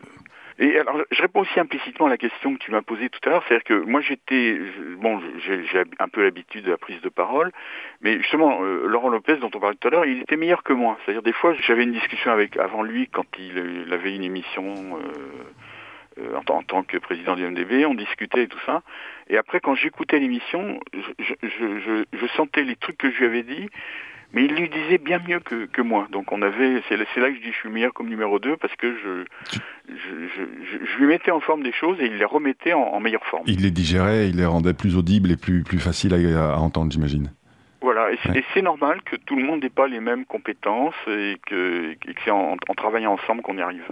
et alors, je réponds aussi implicitement à la question que tu m'as posée tout à l'heure, c'est-à-dire que moi j'étais, bon, j'ai un peu l'habitude de la prise de parole, mais justement, euh, Laurent Lopez, dont on parlait tout à l'heure, il était meilleur que moi. C'est-à-dire des fois, j'avais une discussion avec avant lui quand il, avait une émission. Euh, euh, en, en, tant que président du MDB, on discutait et tout ça. Et après, quand j'écoutais l'émission, je, je, je, sentais les trucs que je lui avais dit, mais il lui disait bien mieux que, que moi. Donc on avait, c'est là que je dis je suis meilleur comme numéro 2 parce que je, je, je, lui mettais en forme des choses et il les remettait en, meilleure forme. Il les digérait, il les rendait plus audibles et plus, plus faciles à, entendre, j'imagine. Voilà, et c'est normal que tout le monde n'ait pas les mêmes compétences et que, que c'est en, en travaillant ensemble qu'on y arrive.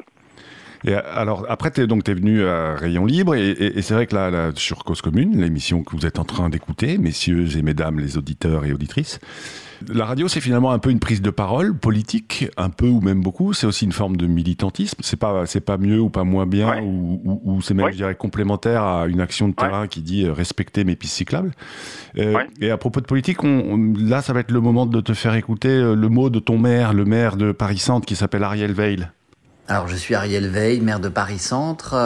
Et alors, après, tu es, donc, es venu à Rayon Libre, et, c'est vrai que là, sur Cause Commune, l'émission que vous êtes en train d'écouter, messieurs et mesdames les auditeurs et auditrices, la radio, c'est finalement un peu une prise de parole politique, un peu ou même beaucoup. C'est aussi une forme de militantisme. C'est pas, c'est pas mieux ou pas moins bien, ou, c'est même, je dirais, complémentaire à une action de terrain qui dit euh, respecter mes pistes cyclables. Euh, et à propos de politique, on, là, ça va être le moment de te faire écouter euh, le mot de ton maire, le maire de Paris Centre, qui s'appelle Ariel Veil. Alors, je suis Ariel Veil, maire de Paris Centre.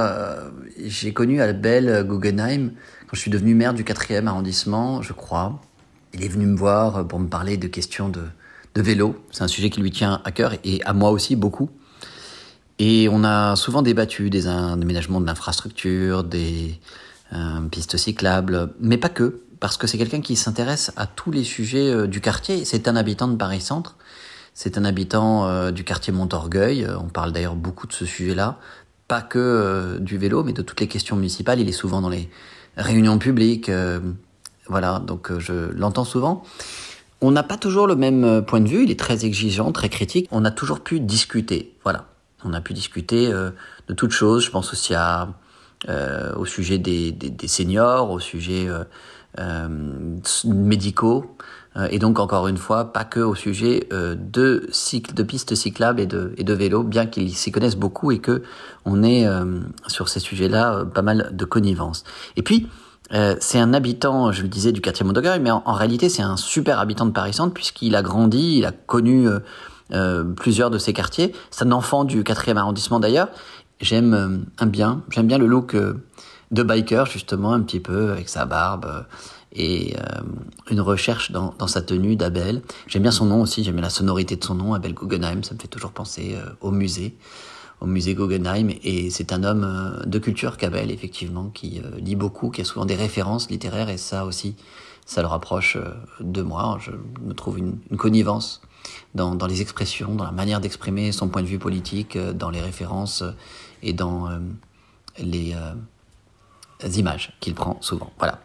J'ai connu Albel Guggenheim quand je suis devenu maire du 4e arrondissement, je crois. Il est venu me voir pour me parler de questions de, de vélo. C'est un sujet qui lui tient à cœur et à moi aussi beaucoup. Et on a souvent débattu des aménagements de l'infrastructure, des euh, pistes cyclables, mais pas que, parce que c'est quelqu'un qui s'intéresse à tous les sujets euh, du quartier. C'est un habitant de Paris-Centre, c'est un habitant euh, du quartier Montorgueil, on parle d'ailleurs beaucoup de ce sujet-là, pas que du vélo, mais de toutes les questions municipales. Il est souvent dans les réunions publiques, voilà, donc euh, je l'entends souvent. On n'a pas toujours le même euh, point de vue, il est très exigeant, très critique. On a toujours pu discuter, voilà. On a pu discuter euh, de toutes choses. Je pense aussi à, au sujet des, des, seniors, au sujet médicaux, et donc encore une fois, pas que au sujet de cycle, de pistes cyclables et de, vélos, bien qu'ils s'y connaissent beaucoup et que on ait sur ces sujets-là pas mal de connivence. Et puis euh, c'est un habitant, je le disais, du quartier Mondogueil, mais en, réalité c'est un super habitant de Paris-Centre puisqu'il a grandi, il a connu euh, euh, plusieurs de ces quartiers. C'est un enfant du 4e arrondissement d'ailleurs. J'aime un bien, j'aime bien le look de biker justement, un petit peu avec sa barbe et une recherche dans, dans sa tenue d'Abel. J'aime bien son nom aussi, j'aime bien la sonorité de son nom, Abel Guggenheim, ça me fait toujours penser au musée au musée Guggenheim. Et c'est un homme euh, de culture, Cabel, effectivement, qui euh, lit beaucoup, qui a souvent des références littéraires. Et ça aussi, ça le rapproche euh, de moi. Je me trouve une, connivence dans, dans, les expressions, dans la manière d'exprimer son point de vue politique, dans les références et dans les, images qu'il prend souvent. Voilà.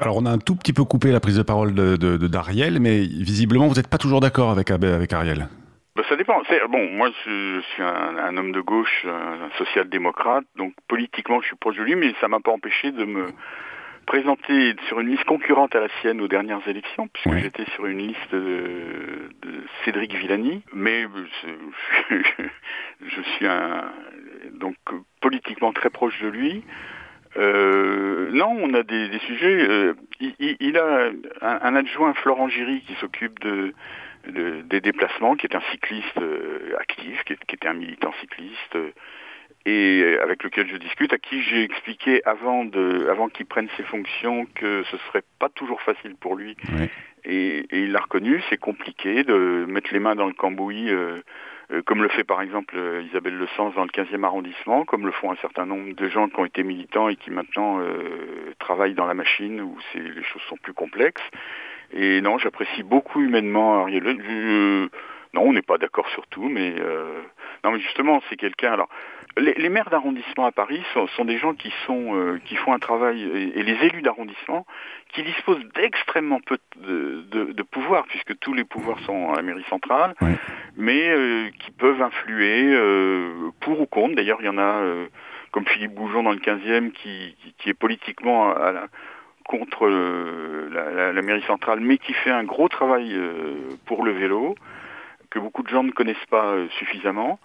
Alors on a un tout petit peu coupé la prise de parole de d'Ariel, mais visiblement vous n'êtes pas toujours d'accord avec, avec Ariel. Ben, ça dépend. Bon, moi, je, suis un, homme de gauche, un social-démocrate, donc politiquement, je suis proche de lui, mais ça m'a pas empêché de me présenté sur une liste concurrente à la sienne aux dernières élections, puisque j'étais sur une liste de, Cédric Villani, mais <laughs> je, suis un, donc politiquement très proche de lui. Euh, non, on a des, sujets. Euh, il, a un, adjoint, Florent Giry, qui s'occupe de, des déplacements, qui est un cycliste euh, actif, qui, qui, était un militant cycliste et avec lequel je discute, à qui j'ai expliqué avant, de, avant qu'il prenne ses fonctions que ce serait pas toujours facile pour lui. Et, il l'a reconnu, c'est compliqué de mettre les mains dans le cambouis, euh, euh, comme le fait par exemple euh, Isabelle Le Sens dans le 15e arrondissement, comme le font un certain nombre de gens qui ont été militants et qui maintenant travaillent dans la machine où les choses sont plus complexes. Et non, j'apprécie beaucoup humainement Ariel. Non, on n'est pas d'accord sur tout, mais non, mais justement, c'est quelqu'un. Alors, les, maires d'arrondissement à Paris sont, des gens qui sont euh, qui font un travail et, les élus d'arrondissement qui disposent d'extrêmement peu de, de, pouvoir puisque tous les pouvoirs sont à la mairie centrale, mais euh, qui peuvent influer euh, pour ou contre. D'ailleurs, il y en a comme Philippe Boujon dans le 15e qui, qui, est politiquement à la, contre la, la, mairie centrale, mais qui fait un gros travail pour le vélo que beaucoup de gens ne connaissent pas suffisamment.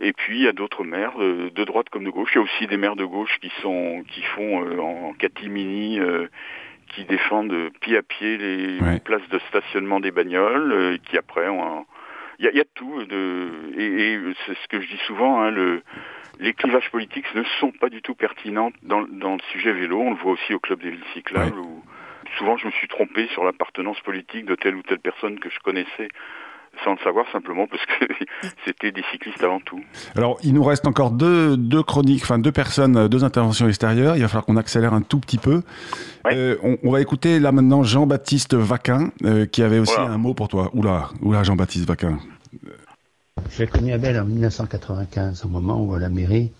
Et puis il y a d'autres maires euh, de droite comme de gauche. Il y a aussi des maires de gauche qui sont qui font euh, en catimini, euh, qui défendent pied à pied les places de stationnement des bagnoles, qui après ont il y, a, y, a, tout de et, et c'est ce que je dis souvent hein, le les clivages politiques ne sont pas du tout pertinents dans, dans le sujet vélo. On le voit aussi au club des villes cyclables où souvent je me suis trompé sur l'appartenance politique de telle ou telle personne que je connaissais sans le savoir simplement parce que <laughs> c'était des cyclistes avant tout. Alors, il nous reste encore deux, deux chroniques, enfin deux personnes, deux interventions extérieures. Il va falloir qu'on accélère un tout petit peu. Euh, on, va écouter là maintenant Jean-Baptiste Vaquin, euh, qui avait aussi un mot pour toi. Oula, oula Jean-Baptiste Vaquin. J'ai connu Abel en 1995, au moment où à la mairie,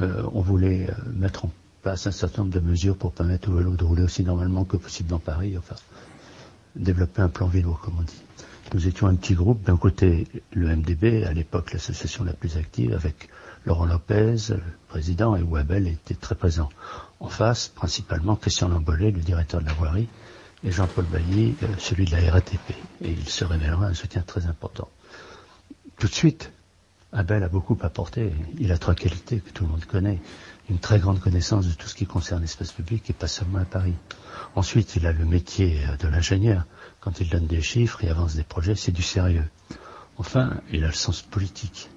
euh, on voulait mettre en place un certain nombre de mesures pour permettre au vélo de rouler aussi normalement que possible dans Paris, enfin, développer un plan vélo, comme on dit. Nous étions un petit groupe, d'un côté le MDB, à l'époque l'association la plus active, avec Laurent Lopez, le président, et Wabel était très présent. En face, principalement, Christian Lambolet, le directeur de la voirie, et Jean-Paul Bailly, euh, celui de la RATP. Et il se révélera un soutien très important. Tout de suite, Abel a beaucoup apporté. Il a trois qualités que tout le monde connaît. Une très grande connaissance de tout ce qui concerne l'espace public et pas seulement à Paris. Ensuite, il a le métier euh, de l'ingénieur. Quand il donne des chiffres et avance des projets, c'est du sérieux. Enfin, il a le sens politique,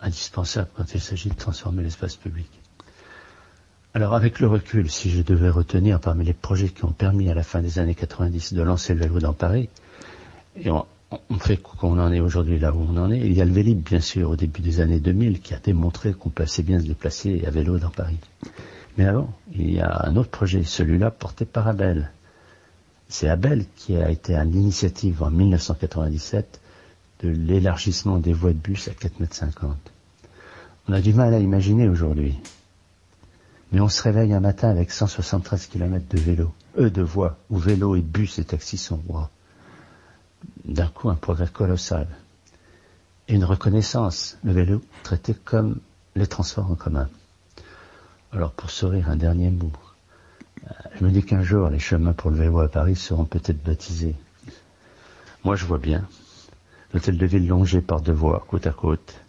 indispensable quand il s'agit de transformer l'espace public. Alors avec le recul, si je devais retenir parmi les projets qui ont permis à la fin des années 90 de lancer le vélo dans Paris, et on, fait qu'on en est aujourd'hui là où on en est, il y a le Vélib bien sûr au début des années 2000 qui a démontré qu'on peut assez bien se déplacer à vélo dans Paris. Mais avant, il y a un autre projet, celui-là porté par Abel, c'est Abel qui a été à l'initiative en 1997 de l'élargissement des voies de bus à 4,50 m. On a du mal à imaginer aujourd'hui. Mais on se réveille un matin avec 173 km de vélo, eux de voies, où vélo et bus et taxis sont rois. D'un coup, un progrès colossal. Et une reconnaissance, le vélo traité comme les transports en commun. Alors pour sourire, un dernier mot. Je me dis qu'un jour, les chemins pour le vélo à Paris seront peut-être baptisés. Moi, je vois bien. L'hôtel de ville longé par deux voies, côte à côte.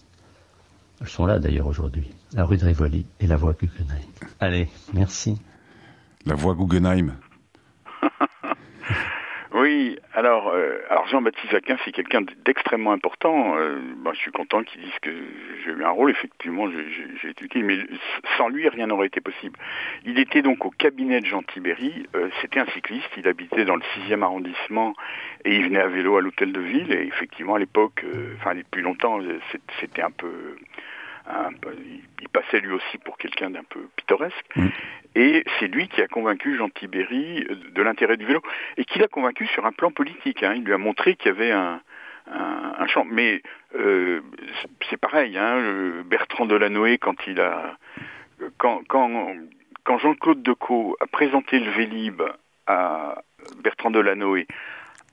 Elles sont là d'ailleurs aujourd'hui. La rue de Rivoli et la voie Guggenheim. Allez, merci. La voie Guggenheim. Euh, alors Jean-Baptiste Jacquin, c'est quelqu'un d'extrêmement important. Euh, je suis content qu'ils disent que j'ai eu un rôle. Effectivement, j'ai été utile, mais sans lui, rien n'aurait été possible. Il était donc au cabinet de Jean Tibéry. Euh, c'était un cycliste. Il habitait dans le 6e arrondissement et il venait à vélo à l'hôtel de ville. Et effectivement, à l'époque, enfin depuis longtemps, c'était un peu il passait lui aussi pour quelqu'un d'un peu pittoresque. Mm. Et c'est lui qui a convaincu Jean Tibéry de l'intérêt du vélo et qui l'a convaincu sur un plan politique. Hein. Il lui a montré qu'il y avait un, un, champ. Mais euh, c'est pareil, hein, Bertrand Delanoë, quand il a quand, quand quand Jean-Claude Decaux a présenté le Vélib à Bertrand Delanoë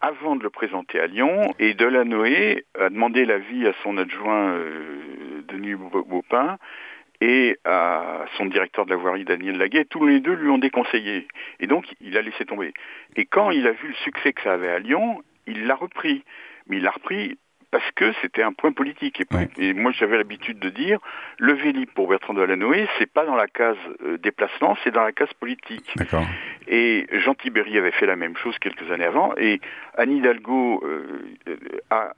avant de le présenter à Lyon, et Delanoë a demandé l'avis à son adjoint Denis Baupin, et à son directeur de la voirie Daniel Laguet, tous les deux lui ont déconseillé. Et donc il a laissé tomber. Et quand il a vu le succès que ça avait à Lyon, il l'a repris. Mais il l'a repris parce que c'était un point politique. Et, moi, j'avais l'habitude de dire, le Vélib pour Bertrand Delanoë, c'est pas dans la case euh, déplacement, c'est dans la case politique. Et Jean Tibéry avait fait la même chose quelques années avant, et Anne Hidalgo euh, a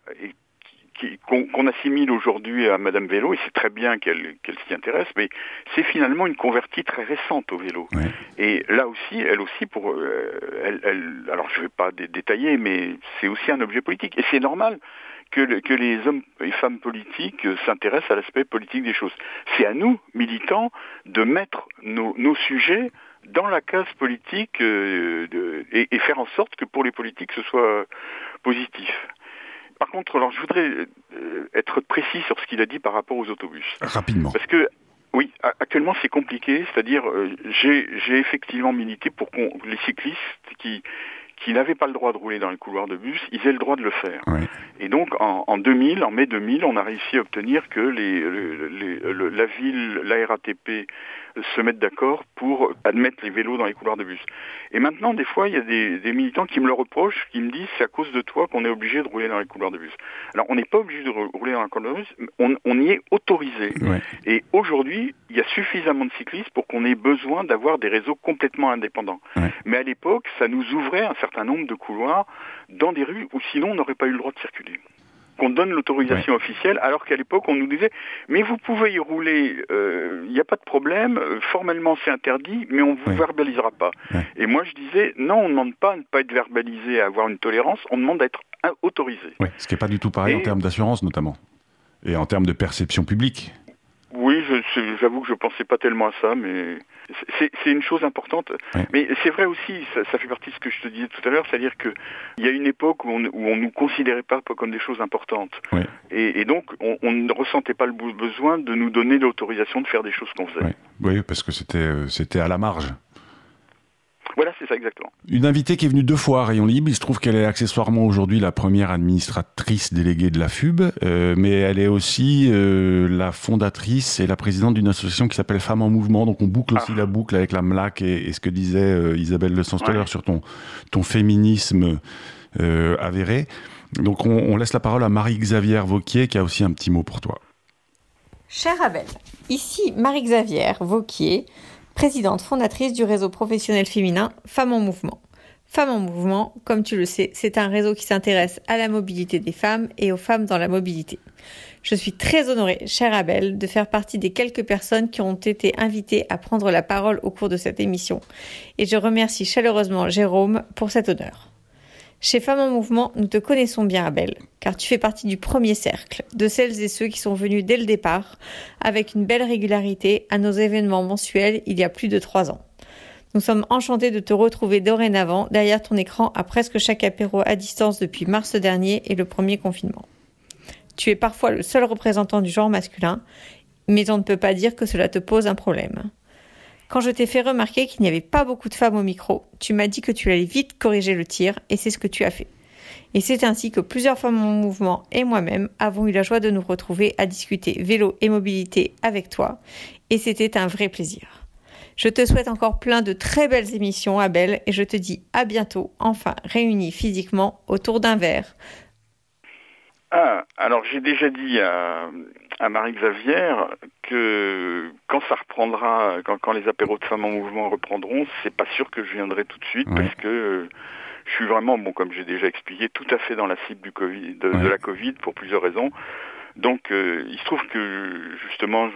qu'on assimile aujourd'hui à Madame Vélo, et c'est très bien qu'elle s'y intéresse, mais c'est finalement une convertie très récente au vélo. Et là aussi, elle aussi, pour, euh, elle, alors je ne vais pas détailler, mais c'est aussi un objet politique. Et c'est normal que, que, les hommes et femmes politiques s'intéressent à l'aspect politique des choses. C'est à nous, militants, de mettre nos, sujets dans la case politique euh, et, et, faire en sorte que pour les politiques ce soit positif. Par contre, alors je voudrais euh, être précis sur ce qu'il a dit par rapport aux autobus. Rapidement. Parce que oui, actuellement c'est compliqué, c'est-à-dire euh, j'ai effectivement milité pour qu'on les cyclistes qui qui n'avaient pas le droit de rouler dans les couloirs de bus, ils aient le droit de le faire. Et donc en, 2000, en mai 2000, on a réussi à obtenir que les, la ville, la RATP se mettent d'accord pour admettre les vélos dans les couloirs de bus. Et maintenant, des fois, il y a des, militants qui me le reprochent, qui me disent c'est à cause de toi qu'on est obligé de rouler dans les couloirs de bus. Alors, on n'est pas obligé de rouler dans les couloirs de bus, on, on y est autorisé. Et aujourd'hui, il y a suffisamment de cyclistes pour qu'on ait besoin d'avoir des réseaux complètement indépendants. Mais à l'époque, ça nous ouvrait un certain nombre de couloirs dans des rues où sinon on n'aurait pas eu le droit de circuler qu'on donne l'autorisation officielle, alors qu'à l'époque on nous disait mais vous pouvez y rouler, il euh, n'y a pas de problème, euh, formellement c'est interdit, mais on vous verbalisera pas. Et moi je disais non, on ne demande pas à ne pas être verbalisé, à avoir une tolérance, on demande à être autorisé. ce qui n'est pas du tout pareil en termes d'assurance notamment, et en termes de perception publique. Oui, j'avoue que je pensais pas tellement à ça, mais c'est une chose importante. Mais c'est vrai aussi, ça, fait partie de ce que je te disais tout à l'heure, c'est-à-dire qu'il y a une époque où on ne nous considérait pas comme des choses importantes. Et, donc, on, ne ressentait pas le besoin de nous donner l'autorisation de faire des choses qu'on faisait. Oui, parce que euh, c'était à la marge. Voilà, c'est ça exactement. Une invitée qui est venue deux fois à Rayon Libre. Il se trouve qu'elle est accessoirement aujourd'hui la première administratrice déléguée de la FUB, euh, mais elle est aussi euh, la fondatrice et la présidente d'une association qui s'appelle Femmes en Mouvement. Donc on boucle aussi ah. la boucle avec la MLAC et, ce que disait euh, Isabelle Le Sens sur ton, ton féminisme avéré. Donc on, on laisse la parole à Marie-Xavière Vauquier qui a aussi un petit mot pour toi. Cher Abel, ici Marie-Xavière Vauquier présidente fondatrice du réseau professionnel féminin Femmes en Mouvement. Femmes en Mouvement, comme tu le sais, c'est un réseau qui s'intéresse à la mobilité des femmes et aux femmes dans la mobilité. Je suis très honorée, chère Abel, de faire partie des quelques personnes qui ont été invitées à prendre la parole au cours de cette émission, et je remercie chaleureusement Jérôme pour cet honneur. Chez Femmes en Mouvement, nous te connaissons bien, Abel, car tu fais partie du premier cercle, de celles et ceux qui sont venus dès le départ, avec une belle régularité, à nos événements mensuels il y a plus de trois ans. Nous sommes enchantés de te retrouver dorénavant derrière ton écran à presque chaque apéro à distance depuis mars dernier et le premier confinement. Tu es parfois le seul représentant du genre masculin, mais on ne peut pas dire que cela te pose un problème. Quand je t'ai fait remarquer qu'il n'y avait pas beaucoup de femmes au micro, tu m'as dit que tu allais vite corriger le tir, et c'est ce que tu as fait. Et c'est ainsi que plusieurs femmes en mouvement et moi-même avons eu la joie de nous retrouver à discuter vélo et mobilité avec toi, et c'était un vrai plaisir. Je te souhaite encore plein de très belles émissions, Abel, et je te dis à bientôt, enfin réunis physiquement autour d'un verre. Ah, alors j'ai déjà dit à, à Marie-Xavier que quand ça reprendra, quand, les apéros de femmes en mouvement reprendront, c'est pas sûr que je viendrai tout de suite parce que euh, je suis vraiment, bon, comme j'ai déjà expliqué, tout à fait dans la cible du COVID, de, la Covid pour plusieurs raisons. Donc, euh, il se trouve que justement,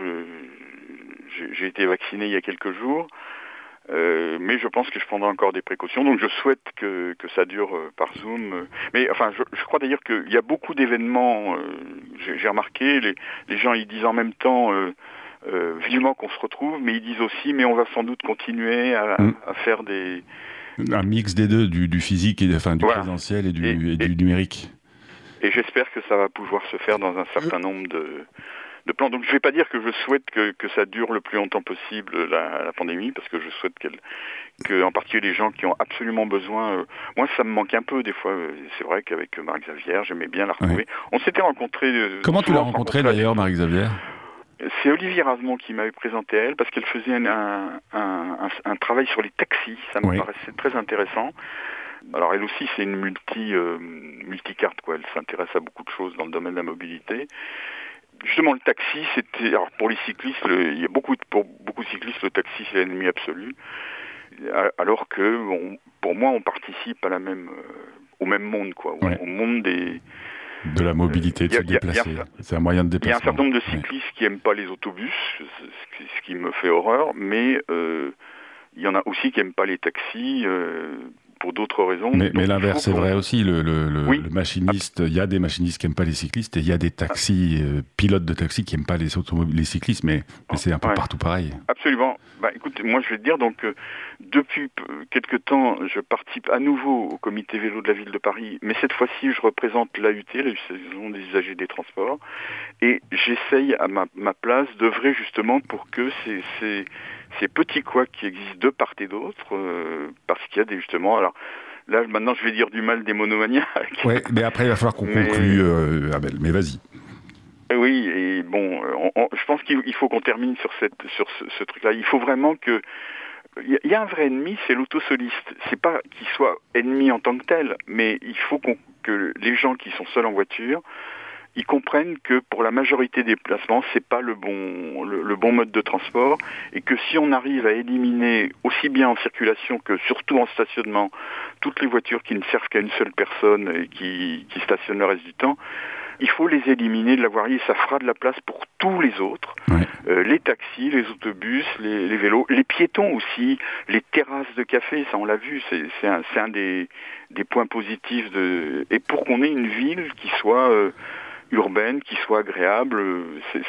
j'ai été vacciné il y a quelques jours. Euh, mais je pense que je prendrai encore des précautions. Donc je souhaite que, que ça dure euh, par Zoom. Mais enfin, je, je crois d'ailleurs qu'il y a beaucoup d'événements. Euh, j'ai remarqué, les, les, gens ils disent en même temps vivement qu'on se retrouve, mais ils disent aussi, mais on va sans doute continuer à, mm. à faire des un mix des deux, du, du physique et enfin du présentiel et du, et, du numérique. Et j'espère que ça va pouvoir se faire dans un certain nombre de de plan. Donc je ne vais pas dire que je souhaite que, que, ça dure le plus longtemps possible la, la pandémie, parce que je souhaite qu'elle, que en particulier les gens qui ont absolument besoin. Euh, moi, ça me manque un peu des fois. C'est vrai qu'avec Marc Xavier, j'aimais bien la retrouver. On s'était rencontrés. Comment tu l'as rencontré d'ailleurs, Marc Xavier c'est Olivier Rasmont qui m'avait présenté elle parce qu'elle faisait un, un, un, un, travail sur les taxis. Ça me paraissait très intéressant. Alors elle aussi c'est une multi euh, multicarte quoi. Elle s'intéresse à beaucoup de choses dans le domaine de la mobilité. Justement le taxi c'était alors pour les cyclistes il y a beaucoup de, pour beaucoup de cyclistes le taxi c'est l'ennemi absolu. Alors que pour moi on participe à la même euh, au même monde quoi, au monde des de la mobilité, de se déplacer. C'est un moyen de déplacement. Il y a un certain nombre de cyclistes qui n'aiment pas les autobus, ce qui me fait horreur, mais euh, il y en a aussi qui n'aiment pas les taxis. Euh, pour d'autres raisons. Mais, l'inverse c'est vrai aussi. Le, machiniste, il y a des machinistes qui n'aiment pas les cyclistes et il y a des taxis, euh, pilotes de taxi qui n'aiment pas les, les cyclistes, mais, c'est un peu partout pareil. Absolument. Bah, écoute, moi je vais te dire, donc euh, depuis quelque temps, je participe à nouveau au comité vélo de la ville de Paris, mais cette fois-ci je représente l'AUT, l'Association des usagers des transports, et j'essaye à ma, ma place d'œuvrer justement pour que ces, ces ces petits couacs qui existent de part et d'autre, euh, parce qu'il y a des justement. Alors là, maintenant, je vais dire du mal des monomaniaques. Oui, mais après, il va falloir qu'on conclue, euh, Abel. Mais vas-y. Oui, et bon, je pense qu'il faut qu'on termine sur cette sur ce, truc-là. Il faut vraiment que il y a un vrai ennemi, c'est l'autosoliste. C'est pas qu'il soit ennemi en tant que tel, mais il faut que les gens qui sont seuls en voiture ils comprennent que pour la majorité des placements, c'est pas le bon, le, bon mode de transport et que si on arrive à éliminer aussi bien en circulation que surtout en stationnement toutes les voitures qui ne servent qu'à une seule personne et qui, qui stationnent le reste du temps, il faut les éliminer de la voirie ça fera de la place pour tous les autres. Euh, les taxis, les autobus, les, vélos, les piétons aussi, les terrasses de café, ça on l'a vu, c'est un, un des, des, points positifs. De... Et pour qu'on ait une ville qui soit... Euh, urbaine, qui soit agréable.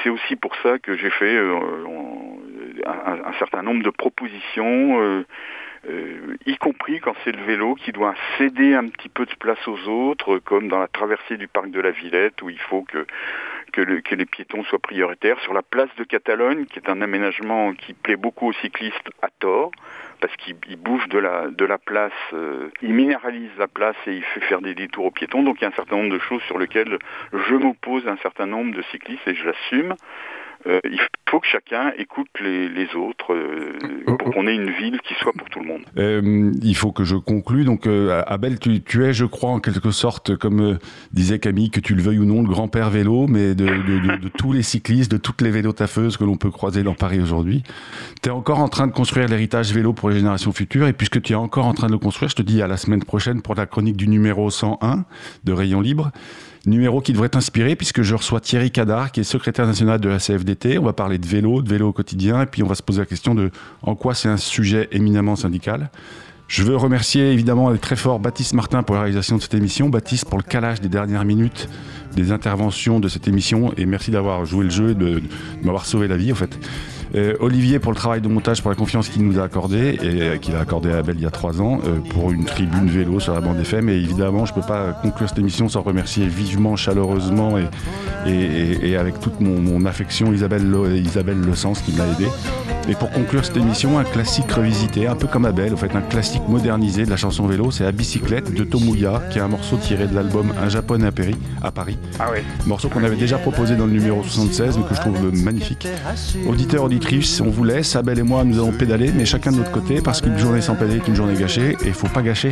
C'est aussi pour ça que j'ai fait euh, un, certain nombre de propositions, euh, euh, y compris quand c'est le vélo qui doit céder un petit peu de place aux autres, comme dans la traversée du parc de la Villette, où il faut que que, que, les piétons soient prioritaires. Sur la place de Catalogne, qui est un aménagement qui plaît beaucoup aux cyclistes à tort, parce qu'il bouffe de la, place, euh, il minéralise la place et il fait faire des détours aux piétons. Donc il y a un certain nombre de choses sur lesquelles je m'oppose un certain nombre de cyclistes et je l'assume. Euh, il faut que chacun écoute les, les autres euh, oh, pour oh. qu'on ait une ville qui soit pour tout le monde. Euh, il faut que je conclue. Donc, euh, Abel, tu, tu, es, je crois, en quelque sorte, comme disait Camille, que tu le veuilles ou non, le grand-père vélo, mais de, de, de, de, <laughs> tous les cyclistes, de toutes les vélos taffeuses que l'on peut croiser dans Paris aujourd'hui. Tu es encore en train de construire l'héritage vélo pour les générations futures. Et puisque tu es encore en train de le construire, je te dis à la semaine prochaine pour la chronique du numéro 101 de Rayon Libre. Numéro qui devrait t'inspirer puisque je reçois Thierry Cadar, qui est secrétaire national de la CFDT. On va parler de vélo, de vélo au quotidien, et puis on va se poser la question de en quoi c'est un sujet éminemment syndical. Je veux remercier évidemment très fort Baptiste Martin pour la réalisation de cette émission, Baptiste pour le calage des dernières minutes des interventions de cette émission, et merci d'avoir joué le jeu, de, de m'avoir sauvé la vie en fait. Euh, Olivier pour le travail de montage, pour la confiance qu'il nous a accordé et euh, qu'il a accordé à Abel il y a trois ans euh, pour une tribune vélo sur la bande FM. Et évidemment, je ne peux pas conclure cette émission sans remercier vivement, chaleureusement et, et, et avec toute mon, mon, affection Isabelle, Isabelle Le Sens qui m'a aidé. Et pour conclure cette émission, un classique revisité, un peu comme Abel, en fait, un classique modernisé de la chanson vélo, c'est La bicyclette de Tomuya, qui est un morceau tiré de l'album Un Japonais à Paris. À Paris. Ah oui. Morceau qu'on avait déjà proposé dans le numéro 76, mais que je trouve magnifique. Auditeur, on vous laisse. Abel et moi, nous allons pédaler, mais chacun de notre côté, parce qu'une journée sans pédaler est une journée gâchée, et il faut pas gâcher.